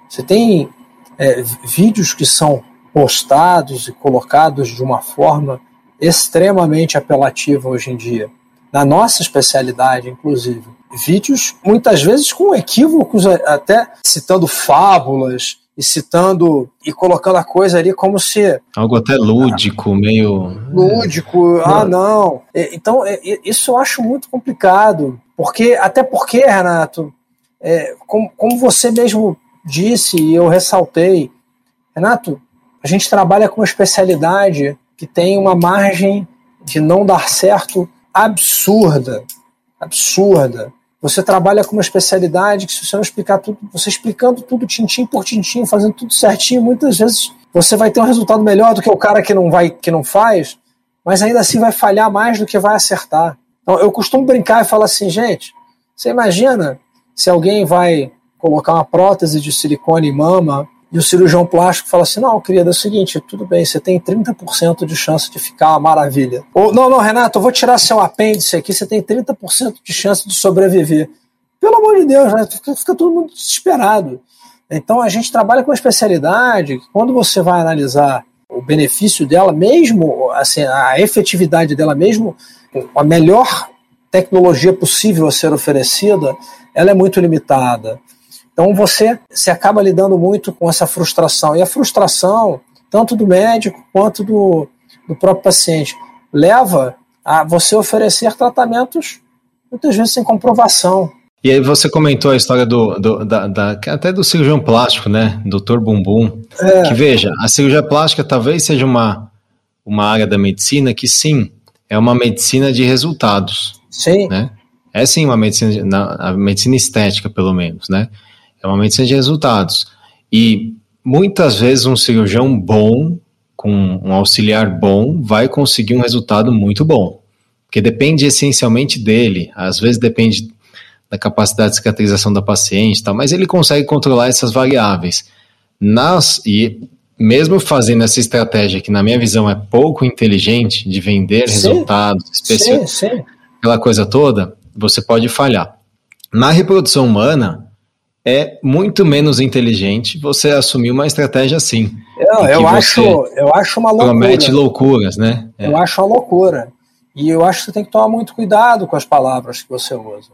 Speaker 2: Você tem é, vídeos que são postados e colocados de uma forma extremamente apelativa hoje em dia. Na nossa especialidade, inclusive. Vídeos, muitas vezes, com equívocos, até citando fábulas e citando e colocando a coisa ali como se.
Speaker 1: Algo até lúdico, ah, meio.
Speaker 2: Lúdico, ah, não. Então, isso eu acho muito complicado. Porque, até porque, Renato, é, como, como você mesmo disse e eu ressaltei, Renato, a gente trabalha com uma especialidade que tem uma margem de não dar certo absurda. Absurda. Você trabalha com uma especialidade que, se você não explicar tudo, você explicando tudo tintim por tintim, fazendo tudo certinho, muitas vezes você vai ter um resultado melhor do que o cara que não vai, que não faz, mas ainda assim vai falhar mais do que vai acertar. Então, eu costumo brincar e falar assim, gente, você imagina se alguém vai colocar uma prótese de silicone em mama e o cirurgião plástico fala assim: não, querida, é o seguinte, tudo bem, você tem 30% de chance de ficar uma maravilha. Ou, não, não, Renato, eu vou tirar seu apêndice aqui, você tem 30% de chance de sobreviver. Pelo amor de Deus, né? fica, fica todo mundo desesperado. Então a gente trabalha com uma especialidade que quando você vai analisar o benefício dela, mesmo assim, a efetividade dela, mesmo a melhor tecnologia possível a ser oferecida, ela é muito limitada. Então você se acaba lidando muito com essa frustração. E a frustração, tanto do médico quanto do, do próprio paciente, leva a você oferecer tratamentos muitas vezes sem comprovação.
Speaker 1: E aí você comentou a história do, do da, da, até do cirurgião plástico, né, doutor Bumbum, é. que veja, a cirurgia plástica talvez seja uma, uma área da medicina que sim, é uma medicina de resultados.
Speaker 2: Sim.
Speaker 1: Né? É sim uma medicina, na, a medicina estética pelo menos, né? Uma medicina de resultados. E muitas vezes um cirurgião bom, com um auxiliar bom, vai conseguir um resultado muito bom. Porque depende essencialmente dele, às vezes depende da capacidade de cicatrização da paciente, tal, mas ele consegue controlar essas variáveis. Nas, e mesmo fazendo essa estratégia que, na minha visão, é pouco inteligente de vender sim, resultados, sim, sim. aquela coisa toda, você pode falhar. Na reprodução humana, é muito menos inteligente você assumir uma estratégia assim.
Speaker 2: Eu, eu acho, eu acho uma loucura.
Speaker 1: Promete loucuras, né?
Speaker 2: É. Eu acho uma loucura. E eu acho que você tem que tomar muito cuidado com as palavras que você usa.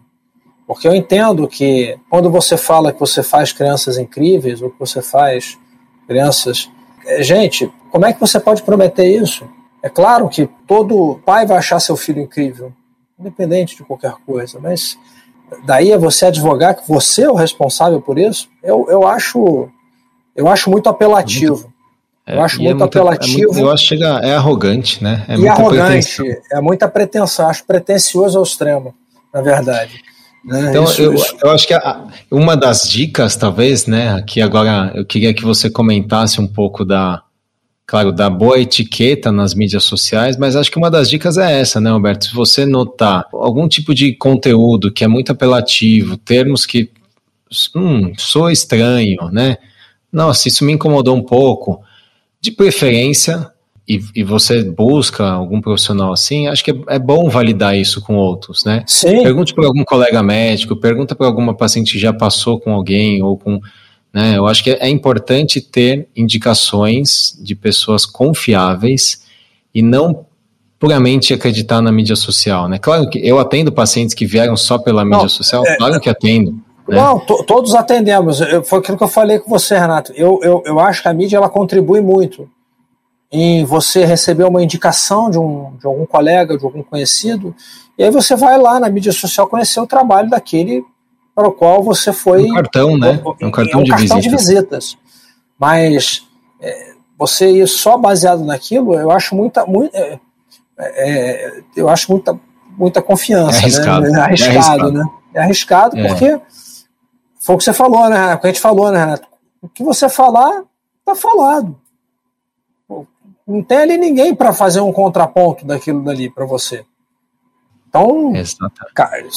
Speaker 2: Porque eu entendo que quando você fala que você faz crianças incríveis, ou que você faz crianças. É, gente, como é que você pode prometer isso? É claro que todo pai vai achar seu filho incrível, independente de qualquer coisa, mas daí é você advogar que você é o responsável por isso, eu, eu acho eu acho muito apelativo.
Speaker 1: É, eu acho muito é apelativo. É muito, eu acho que chega, é arrogante, né?
Speaker 2: É e arrogante, pretensão. é muita pretensão, acho pretencioso ao extremo. na verdade.
Speaker 1: Né? Então, isso, eu, isso... eu acho que a, uma das dicas, talvez, né, que agora eu queria que você comentasse um pouco da, claro, da boa etiqueta nas mídias sociais, mas acho que uma das dicas é essa, né, Alberto? Se você notar algum tipo de conteúdo que é muito apelativo, termos que, hum, sou estranho, né? Nossa, isso me incomodou um pouco. De preferência, e, e, você busca algum profissional assim, acho que é, é, bom validar isso com outros, né?
Speaker 2: Sim.
Speaker 1: Pergunte para algum colega médico, pergunta para alguma paciente que já passou com alguém ou com. Né? Eu acho que é, é importante ter indicações de pessoas confiáveis e não puramente acreditar na mídia social, né? Claro que eu atendo pacientes que vieram só pela mídia não, social, é, claro que atendo.
Speaker 2: Né? Não, todos atendemos. Eu, foi aquilo que eu falei com você, Renato. Eu, eu, eu acho que a mídia ela contribui muito em você receber uma indicação de, um, de algum colega, de algum conhecido, e aí você vai lá na mídia social conhecer o trabalho daquele para o qual você foi.
Speaker 1: Um cartão, né?
Speaker 2: Um, um cartão, um de, cartão visitas. de visitas. Mas é, você ir só baseado naquilo, eu acho muita. muita é, é, eu acho muita, muita confiança. É
Speaker 1: arriscado.
Speaker 2: Né? É arriscado, é arriscado, né? É arriscado é. porque foi o que você falou, né? O que a gente falou, né, Renato? O que você falar, tá falado não tem ali ninguém para fazer um contraponto daquilo dali para você. Então, cara,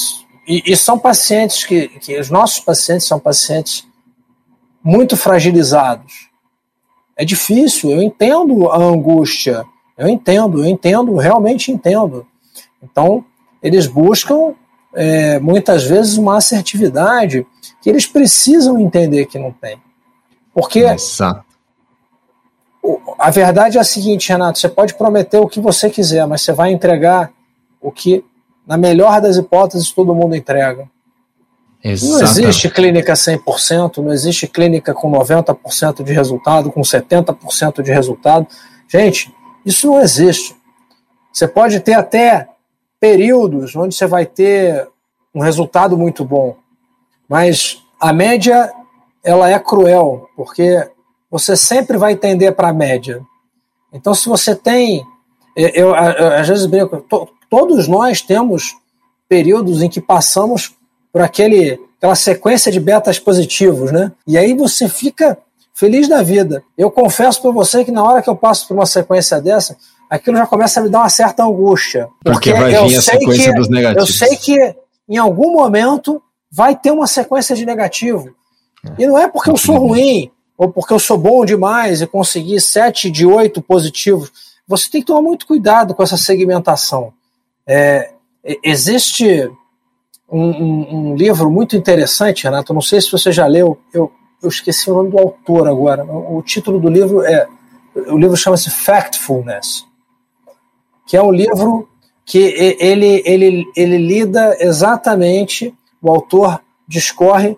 Speaker 2: e, e, são pacientes que, que os nossos pacientes são pacientes muito fragilizados. É difícil, eu entendo a angústia, eu entendo, eu entendo, realmente entendo. Então, eles buscam é, muitas vezes uma assertividade que eles precisam entender que não tem. Porque
Speaker 1: Exato
Speaker 2: a verdade é a seguinte, Renato: você pode prometer o que você quiser, mas você vai entregar o que, na melhor das hipóteses, todo mundo entrega. Exato. Não existe clínica 100%, não existe clínica com 90% de resultado, com 70% de resultado. Gente, isso não existe. Você pode ter até períodos onde você vai ter um resultado muito bom, mas a média ela é cruel, porque você sempre vai tender para a média. Então, se você tem. Eu, eu, eu às vezes brinco, to, todos nós temos períodos em que passamos por aquele, aquela sequência de betas positivos, né? E aí você fica feliz da vida. Eu confesso para você que na hora que eu passo por uma sequência dessa, aquilo já começa a me dar uma certa angústia.
Speaker 1: Porque, porque vai vir a sequência
Speaker 2: que,
Speaker 1: dos negativos.
Speaker 2: Eu sei que em algum momento vai ter uma sequência de negativo. E não é porque eu sou ruim, ou porque eu sou bom demais e consegui sete de oito positivos. Você tem que tomar muito cuidado com essa segmentação. É, existe um, um, um, livro muito interessante, Renato. Não sei se você já leu. Eu, eu esqueci o nome do autor agora. O título do livro é o livro chama-se Factfulness, que é um livro que ele, ele, ele lida exatamente, o autor discorre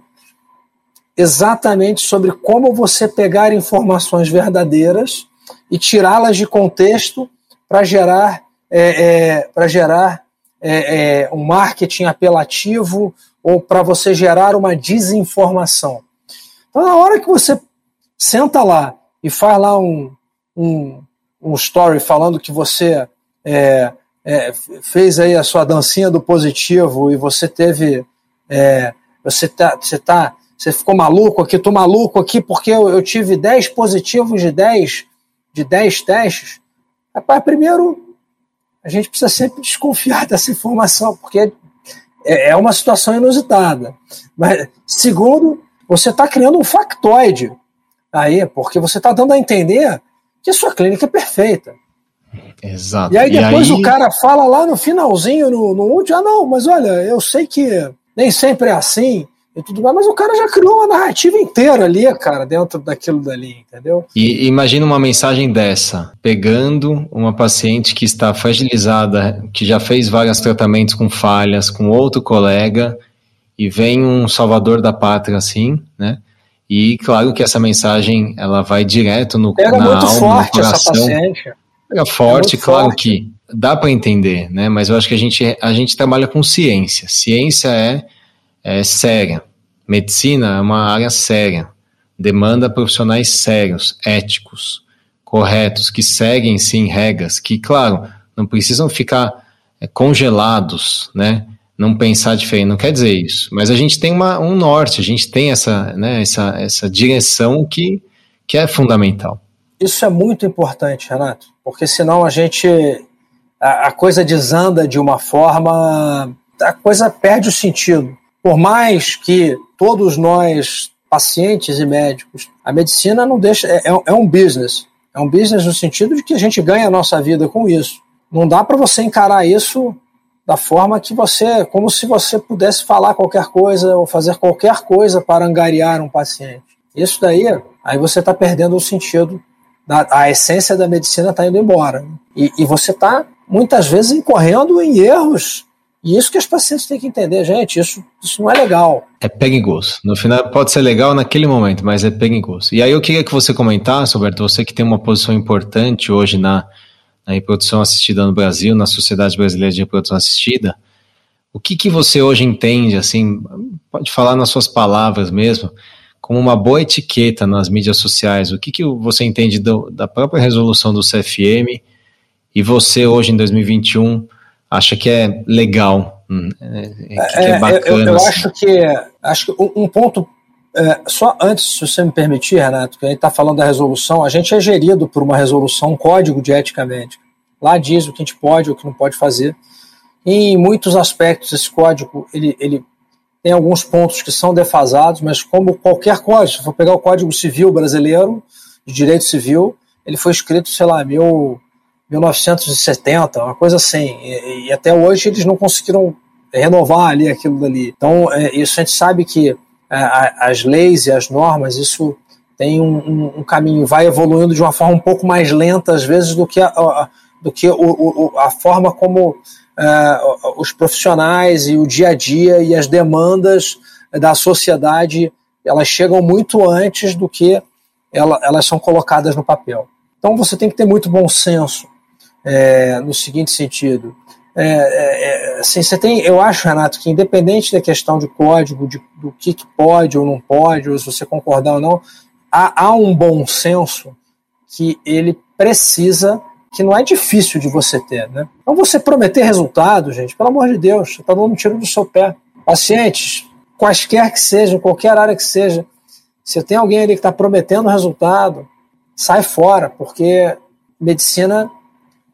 Speaker 2: exatamente sobre como você pegar informações verdadeiras e tirá-las de contexto para gerar, é, é, para gerar é, é, um marketing apelativo ou para você gerar uma desinformação. Então, na hora que você senta lá e faz lá um, um, um story falando que você é, é, fez aí a sua dancinha do positivo e você teve. você está você tá você ficou maluco aqui, tô maluco aqui porque eu, eu tive 10 positivos de 10, de 10 testes. Rapaz, primeiro, a gente precisa sempre desconfiar dessa informação, porque é, é uma situação inusitada. Mas, segundo, você está criando um factoide aí, porque você está dando a entender que a sua clínica é perfeita.
Speaker 1: Exato.
Speaker 2: E aí depois e aí... o cara fala lá no finalzinho, no, no último, ah, não, mas olha, eu sei que nem sempre é assim, e tudo mais, mas o cara já criou uma narrativa inteira ali, cara, dentro daquilo dali, entendeu?
Speaker 1: E imagina uma mensagem dessa, pegando uma paciente que está fragilizada, que já fez vários tratamentos com falhas, com outro colega, e vem um salvador da pátria assim, né? E claro que essa mensagem ela vai direto no
Speaker 2: Pega na muito alma, forte no coração. essa paciente.
Speaker 1: Pega forte, é claro forte. que dá para entender, né? Mas eu acho que a gente a gente trabalha com ciência. Ciência é é séria. Medicina é uma área séria, demanda profissionais sérios, éticos, corretos, que seguem sim regras, que, claro, não precisam ficar é, congelados, né? não pensar diferente, não quer dizer isso. Mas a gente tem uma, um norte, a gente tem essa, né, essa, essa direção que, que é fundamental.
Speaker 2: Isso é muito importante, Renato, porque senão a gente. A, a coisa desanda de uma forma. A coisa perde o sentido. Por mais que todos nós, pacientes e médicos, a medicina não deixa. É, é um business. É um business no sentido de que a gente ganha a nossa vida com isso. Não dá para você encarar isso da forma que você, como se você pudesse falar qualquer coisa ou fazer qualquer coisa para angariar um paciente. Isso daí, aí você está perdendo o sentido, da, a essência da medicina está indo embora. E, e você está, muitas vezes, incorrendo em erros. E isso que os pacientes têm que entender, gente, isso, isso não é legal.
Speaker 1: É perigoso. No final, pode ser legal naquele momento, mas é perigoso. E aí eu queria que você comentasse, Roberto, você que tem uma posição importante hoje na na reprodução assistida no Brasil, na Sociedade Brasileira de Reprodução Assistida. O que, que você hoje entende, assim, pode falar nas suas palavras mesmo, como uma boa etiqueta nas mídias sociais? O que, que você entende do, da própria resolução do CFM e você hoje em 2021 acha que é legal, hum,
Speaker 2: é, que, é, é bacana? Eu, eu assim? acho que acho que um ponto é, só antes, se você me permitir, Renato, que a gente está falando da resolução, a gente é gerido por uma resolução, um código de ética médica. Lá diz o que a gente pode ou o que não pode fazer. E em muitos aspectos, esse código ele, ele tem alguns pontos que são defasados, mas como qualquer código, se for pegar o Código Civil brasileiro, de direito civil, ele foi escrito, sei lá, mil, 1970, uma coisa assim. E, e até hoje eles não conseguiram renovar ali aquilo dali. Então, é, isso a gente sabe que as leis e as normas, isso tem um, um, um, caminho, vai evoluindo de uma forma um pouco mais lenta, às vezes, do que a, do que o, o, a forma como uh, os profissionais e o dia a dia e as demandas da sociedade elas chegam muito antes do que ela, elas são colocadas no papel. Então você tem que ter muito bom senso é, no seguinte sentido. É, é, é, assim, você tem, eu acho, Renato, que independente da questão de código, de, do que, que pode ou não pode, ou se você concordar ou não, há, há um bom senso que ele precisa, que não é difícil de você ter. Né? Então, você prometer resultado, gente, pelo amor de Deus, você está dando um tiro do seu pé. Pacientes, quaisquer que sejam, qualquer área que seja, se tem alguém ali que está prometendo resultado, sai fora, porque medicina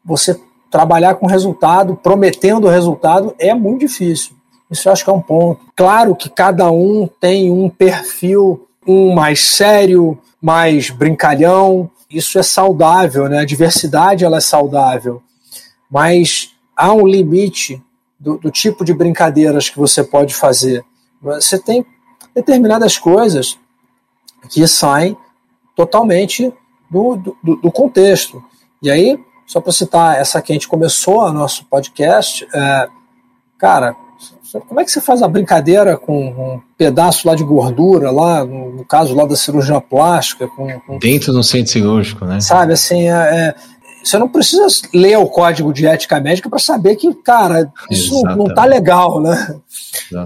Speaker 2: você trabalhar com resultado, prometendo resultado, é muito difícil. Isso eu acho que é um ponto. Claro que cada um tem um perfil, um mais sério, mais brincalhão. Isso é saudável, né? A diversidade ela é saudável. Mas há um limite do, do tipo de brincadeiras que você pode fazer. Você tem determinadas coisas que saem totalmente do, do, do contexto. E aí só para citar essa que a gente começou o nosso podcast, é, cara, como é que você faz a brincadeira com um pedaço lá de gordura, lá, no, caso lá da cirurgia plástica? Com,
Speaker 1: com, Dentro do centro cirúrgico, né?
Speaker 2: Sabe, assim, é, é, você não precisa ler o código de ética médica para saber que, cara, isso Exatamente. não tá legal, né?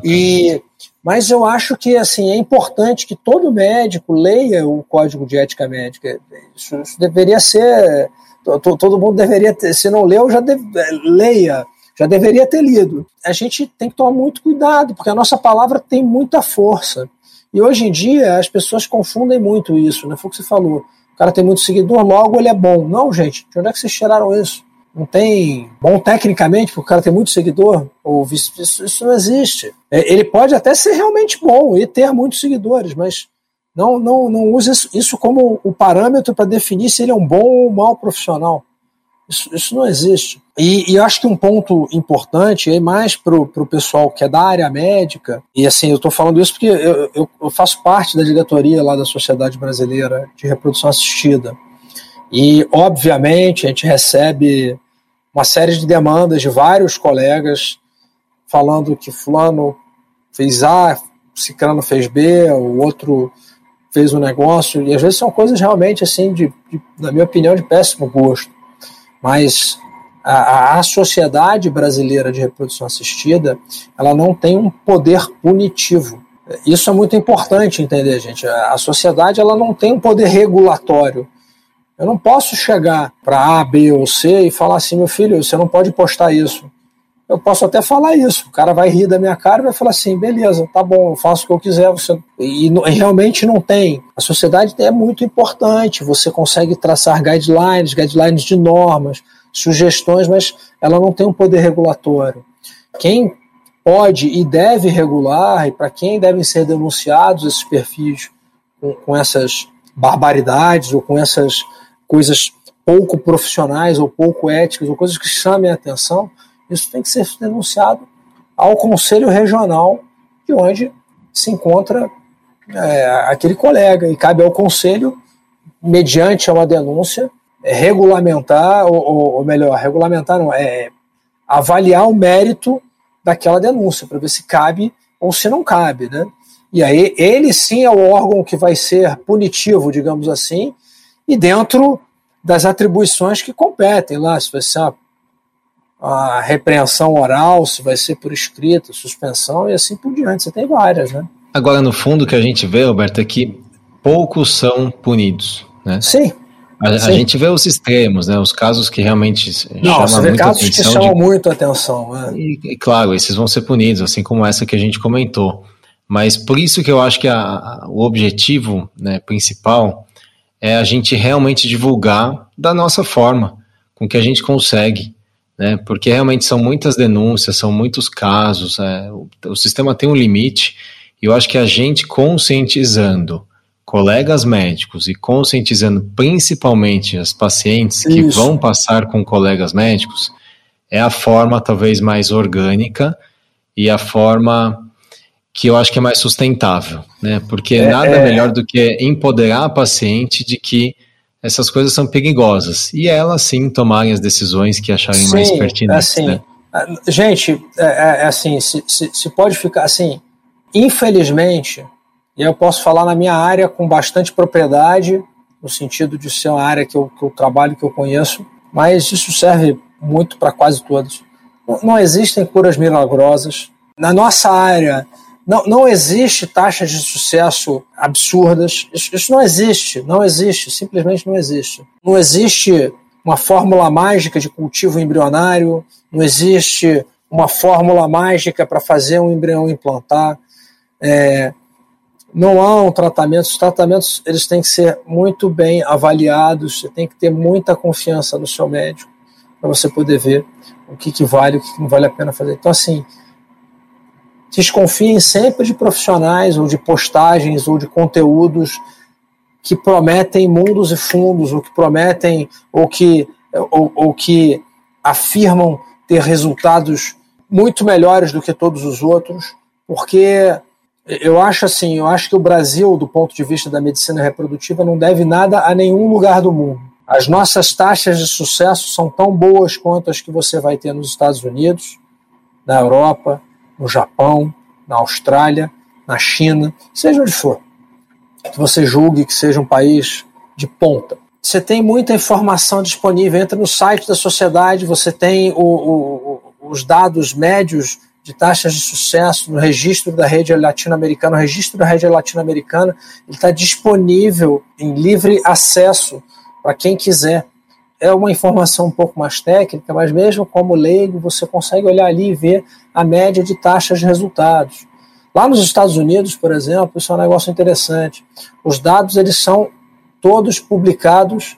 Speaker 2: E, mas eu acho que, assim, é importante que todo médico leia o código de ética médica. Isso, isso deveria ser todo mundo deveria ter, se não leu, já deve, leia, já deveria ter lido. A gente tem que tomar muito cuidado, porque a nossa palavra tem muita força. E hoje em dia as pessoas confundem muito isso, né? Foi o que você falou. O cara tem muito seguidor, logo ele é bom. Não, gente, de onde é que vocês tiraram isso? Não tem bom tecnicamente, porque o cara tem muito seguidor, ou isso, isso não existe. É, ele pode até ser realmente bom e ter muitos seguidores, mas não, não, não use isso, como o parâmetro para definir se ele é um bom ou mau profissional. Isso, isso não existe. E, e acho que um ponto importante é mais para o pessoal que é da área médica, e assim, eu estou falando isso porque eu, eu, eu, faço parte da diretoria lá da Sociedade Brasileira de Reprodução Assistida. E, obviamente, a gente recebe uma série de demandas de vários colegas falando que fulano fez A, ciclano fez B, o outro fez um negócio, e às vezes são coisas realmente, assim, de, de na minha opinião, de péssimo gosto. Mas a, a, sociedade brasileira de reprodução assistida, ela não tem um poder punitivo. Isso é muito importante entender, gente. A, a sociedade ela não tem um poder regulatório. Eu não posso chegar para A, B ou C e falar assim, meu filho, você não pode postar isso. Eu posso até falar isso. O cara vai rir da minha cara e vai falar assim: beleza, tá bom, eu faço o que eu quiser. Você... E, e realmente não tem. A sociedade é muito importante. Você consegue traçar guidelines, guidelines de normas, sugestões, mas ela não tem um poder regulatório. Quem pode e deve regular, e para quem devem ser denunciados esses perfis com, com essas barbaridades ou com essas coisas pouco profissionais ou pouco éticas ou coisas que chamem a atenção, isso tem que ser denunciado ao Conselho Regional de onde se encontra é, aquele colega e cabe ao Conselho, mediante uma denúncia, é, regulamentar, ou, ou, ou, melhor, regulamentar não, é avaliar o mérito daquela denúncia, para ver se cabe ou se não cabe, né? E aí ele sim é o órgão que vai ser punitivo, digamos assim, e dentro das atribuições que competem lá, se vai ser uma a repreensão oral, se vai ser por escrito, suspensão e assim por diante. Você tem várias, né?
Speaker 1: Agora, no fundo, o que a gente vê, Roberto, é que poucos são punidos, né?
Speaker 2: Sim.
Speaker 1: A, a gente vê os extremos, né? Os casos que realmente
Speaker 2: Não, chamam muito casos atenção. Que chamam de... muito atenção. Né?
Speaker 1: E, e, claro, esses vão ser punidos, assim como essa que a gente comentou. Mas por isso que eu acho que a, a, o objetivo né, principal é a gente realmente divulgar da nossa forma, com que a gente consegue né? Porque realmente são muitas denúncias, são muitos casos, é, o, o, sistema tem um limite, e eu acho que a gente conscientizando colegas médicos e conscientizando principalmente as pacientes Isso. que vão passar com colegas médicos é a forma talvez mais orgânica e a forma que eu acho que é mais sustentável, né? Porque é, nada é... melhor do que empoderar a paciente de que essas coisas são perigosas. E elas sim tomarem as decisões que acharem sim, mais pertinentes.
Speaker 2: Assim,
Speaker 1: né?
Speaker 2: Gente, é, é, é assim, se, se, se, pode ficar assim, infelizmente, e eu posso falar na minha área com bastante propriedade, no sentido de ser uma área que eu, que eu trabalho, que eu conheço, mas isso serve muito para quase todos. Não, não existem curas milagrosas. Na nossa área, não, não existe taxas de sucesso absurdas. Isso, isso não existe. Não existe. Simplesmente não existe. Não existe uma fórmula mágica de cultivo embrionário. Não existe uma fórmula mágica para fazer um embrião implantar. É, não há um tratamento. Os tratamentos eles têm que ser muito bem avaliados. Você tem que ter muita confiança no seu médico para você poder ver o que, que vale, o que, que não vale a pena fazer. Então, assim, desconfiem sempre de profissionais ou de postagens ou de conteúdos que prometem mundos e fundos, ou que prometem ou que, ou, ou que afirmam ter resultados muito melhores do que todos os outros, porque eu acho assim, eu acho que o Brasil, do ponto de vista da medicina reprodutiva, não deve nada a nenhum lugar do mundo. As nossas taxas de sucesso são tão boas quanto as que você vai ter nos Estados Unidos, na Europa, no Japão, na Austrália, na China, seja onde for, que você julgue que seja um país de ponta. Você tem muita informação disponível, entra no site da sociedade, você tem o, o, os dados médios de taxas de sucesso no registro da rede latino-americana. O registro da rede latino-americana está disponível em livre acesso para quem quiser é uma informação um pouco mais técnica, mas mesmo como leigo, você consegue olhar ali e ver a média de taxas de resultados. Lá nos Estados Unidos, por exemplo, isso é um negócio interessante. Os dados eles são todos publicados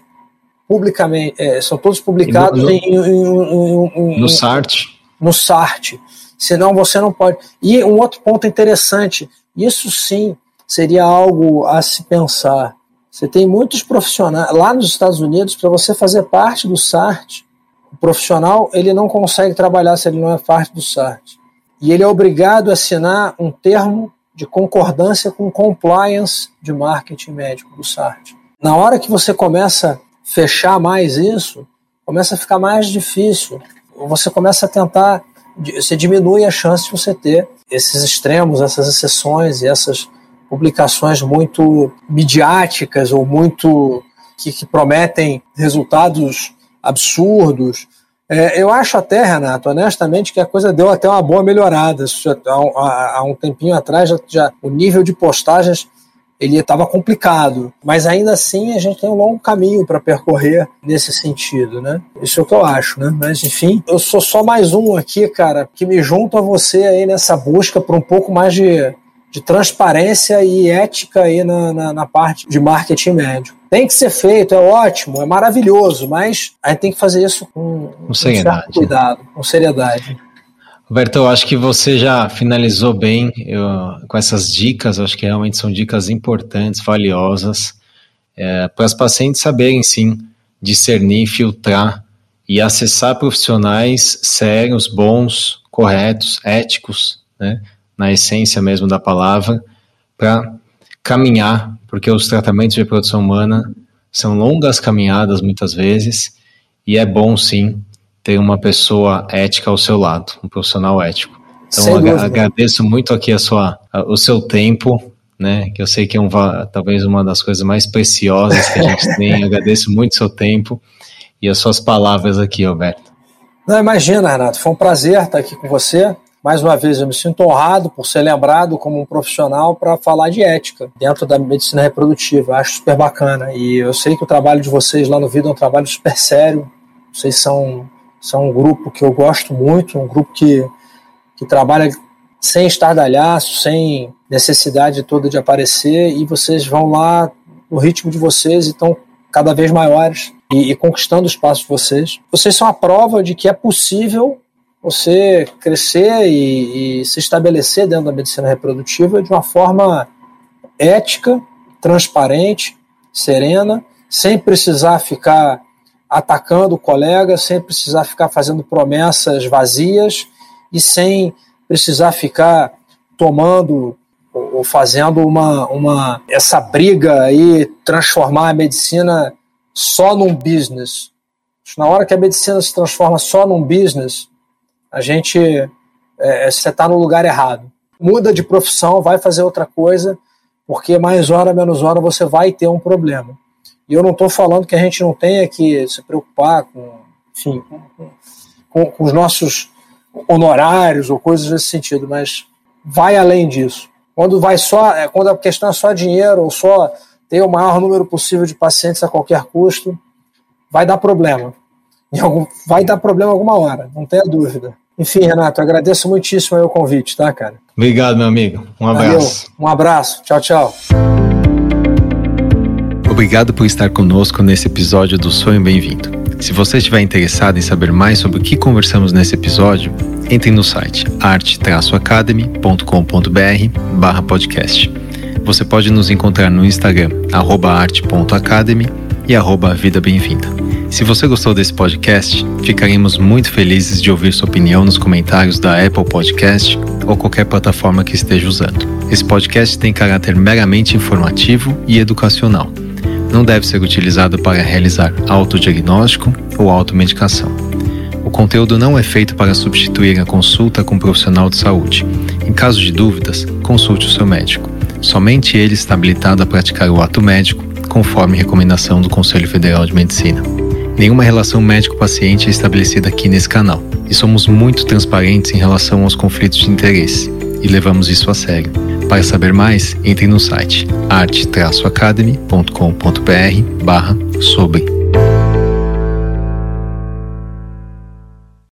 Speaker 2: publicamente, é, são todos publicados no, em, em,
Speaker 1: em, no SART.
Speaker 2: No SART. Senão você não pode. E um outro ponto interessante, isso sim seria algo a se pensar você tem muitos profissionais lá nos Estados Unidos para você fazer parte do SART. O profissional ele não consegue trabalhar se ele não é parte do SART e ele é obrigado a assinar um termo de concordância com compliance de marketing médico do SART. Na hora que você começa a fechar mais isso, começa a ficar mais difícil. Você começa a tentar, você diminui a chance de você ter esses extremos, essas exceções e essas publicações muito midiáticas ou muito que, que prometem resultados absurdos. É, eu acho até, Renato, honestamente, que a coisa deu até uma boa melhorada. Já, há, há, um tempinho atrás, já, já, o nível de postagens ele estava complicado, mas ainda assim a gente tem um longo caminho para percorrer nesse sentido, né? Isso é o que eu acho, né? Mas enfim, eu sou só mais um aqui, cara, que me junto a você aí nessa busca por um pouco mais de, de transparência e ética aí na, na, na parte de marketing médio. Tem que ser feito, é ótimo, é maravilhoso, mas a gente tem que fazer isso com, com seriedade. Um cuidado, com seriedade.
Speaker 1: Roberto, eu acho que você já finalizou bem eu, com essas dicas, eu acho que realmente são dicas importantes, valiosas, é, para as pacientes saberem, sim, discernir, filtrar e acessar profissionais sérios, bons, corretos, éticos, né, na essência mesmo da palavra, para caminhar, porque os tratamentos de reprodução humana são longas caminhadas muitas vezes, e é bom, sim, ter uma pessoa ética ao seu lado, um profissional ético. Então, ag agradeço muito aqui a sua, a, o seu tempo, né? Que eu sei que é um, talvez uma das coisas mais preciosas que a gente tem. agradeço muito o seu tempo e as suas palavras aqui, Roberto.
Speaker 2: Não, imagina, Renato. Foi um prazer estar aqui com você. Mais uma vez, eu me sinto honrado por ser lembrado como um profissional para falar de ética dentro da medicina reprodutiva. Acho super bacana. E eu sei que o trabalho de vocês lá no Vida é um trabalho super sério. Vocês são são um grupo que eu gosto muito, um grupo que, que trabalha sem estardalhaço, sem necessidade toda de aparecer, e vocês vão lá no ritmo de vocês e estão cada vez maiores e, e conquistando o espaço de vocês. Vocês são a prova de que é possível você crescer e, e, se estabelecer dentro da medicina reprodutiva de uma forma ética, transparente, serena, sem precisar ficar atacando o colega sem precisar ficar fazendo promessas vazias e sem precisar ficar tomando ou fazendo uma, uma essa briga aí transformar a medicina só num business. Na hora que a medicina se transforma só num business, a gente é, você está no lugar errado. Muda de profissão, vai fazer outra coisa, porque mais hora menos hora você vai ter um problema. E eu não estou falando que a gente não tenha que se preocupar com, enfim, com, com, com os nossos honorários ou coisas nesse sentido, mas vai além disso. Quando vai só, é, quando a questão é só dinheiro ou só ter o maior número possível de pacientes a qualquer custo, vai dar problema. Algum, vai dar problema alguma hora, não tenha dúvida. Enfim, Renato, agradeço muitíssimo o convite, tá, cara?
Speaker 1: Obrigado, meu amigo. Um abraço.
Speaker 2: Valeu. Um abraço. Tchau, tchau.
Speaker 1: Obrigado por estar conosco nesse episódio do Sonho Bem-vindo. Se você estiver interessado em saber mais sobre o que conversamos nesse episódio, entre no site arte-academy.com.br podcast. Você pode nos encontrar no Instagram, arte.academy e arroba Vida Bem-vinda. Se você gostou desse podcast, ficaremos muito felizes de ouvir sua opinião nos comentários da Apple Podcast ou qualquer plataforma que esteja usando. Esse podcast tem caráter meramente informativo e educacional não deve ser utilizado para realizar autodiagnóstico ou automedicação. O conteúdo não é feito para substituir a consulta com um profissional de saúde. Em caso de dúvidas, consulte o seu médico. Somente ele está habilitado a praticar o ato médico, conforme recomendação do Conselho Federal de Medicina. Nenhuma relação médico-paciente é estabelecida aqui nesse canal e somos muito transparentes em relação aos conflitos de interesse e levamos isso a sério. Para saber mais, entre no site arte-academy.com.br barra sobre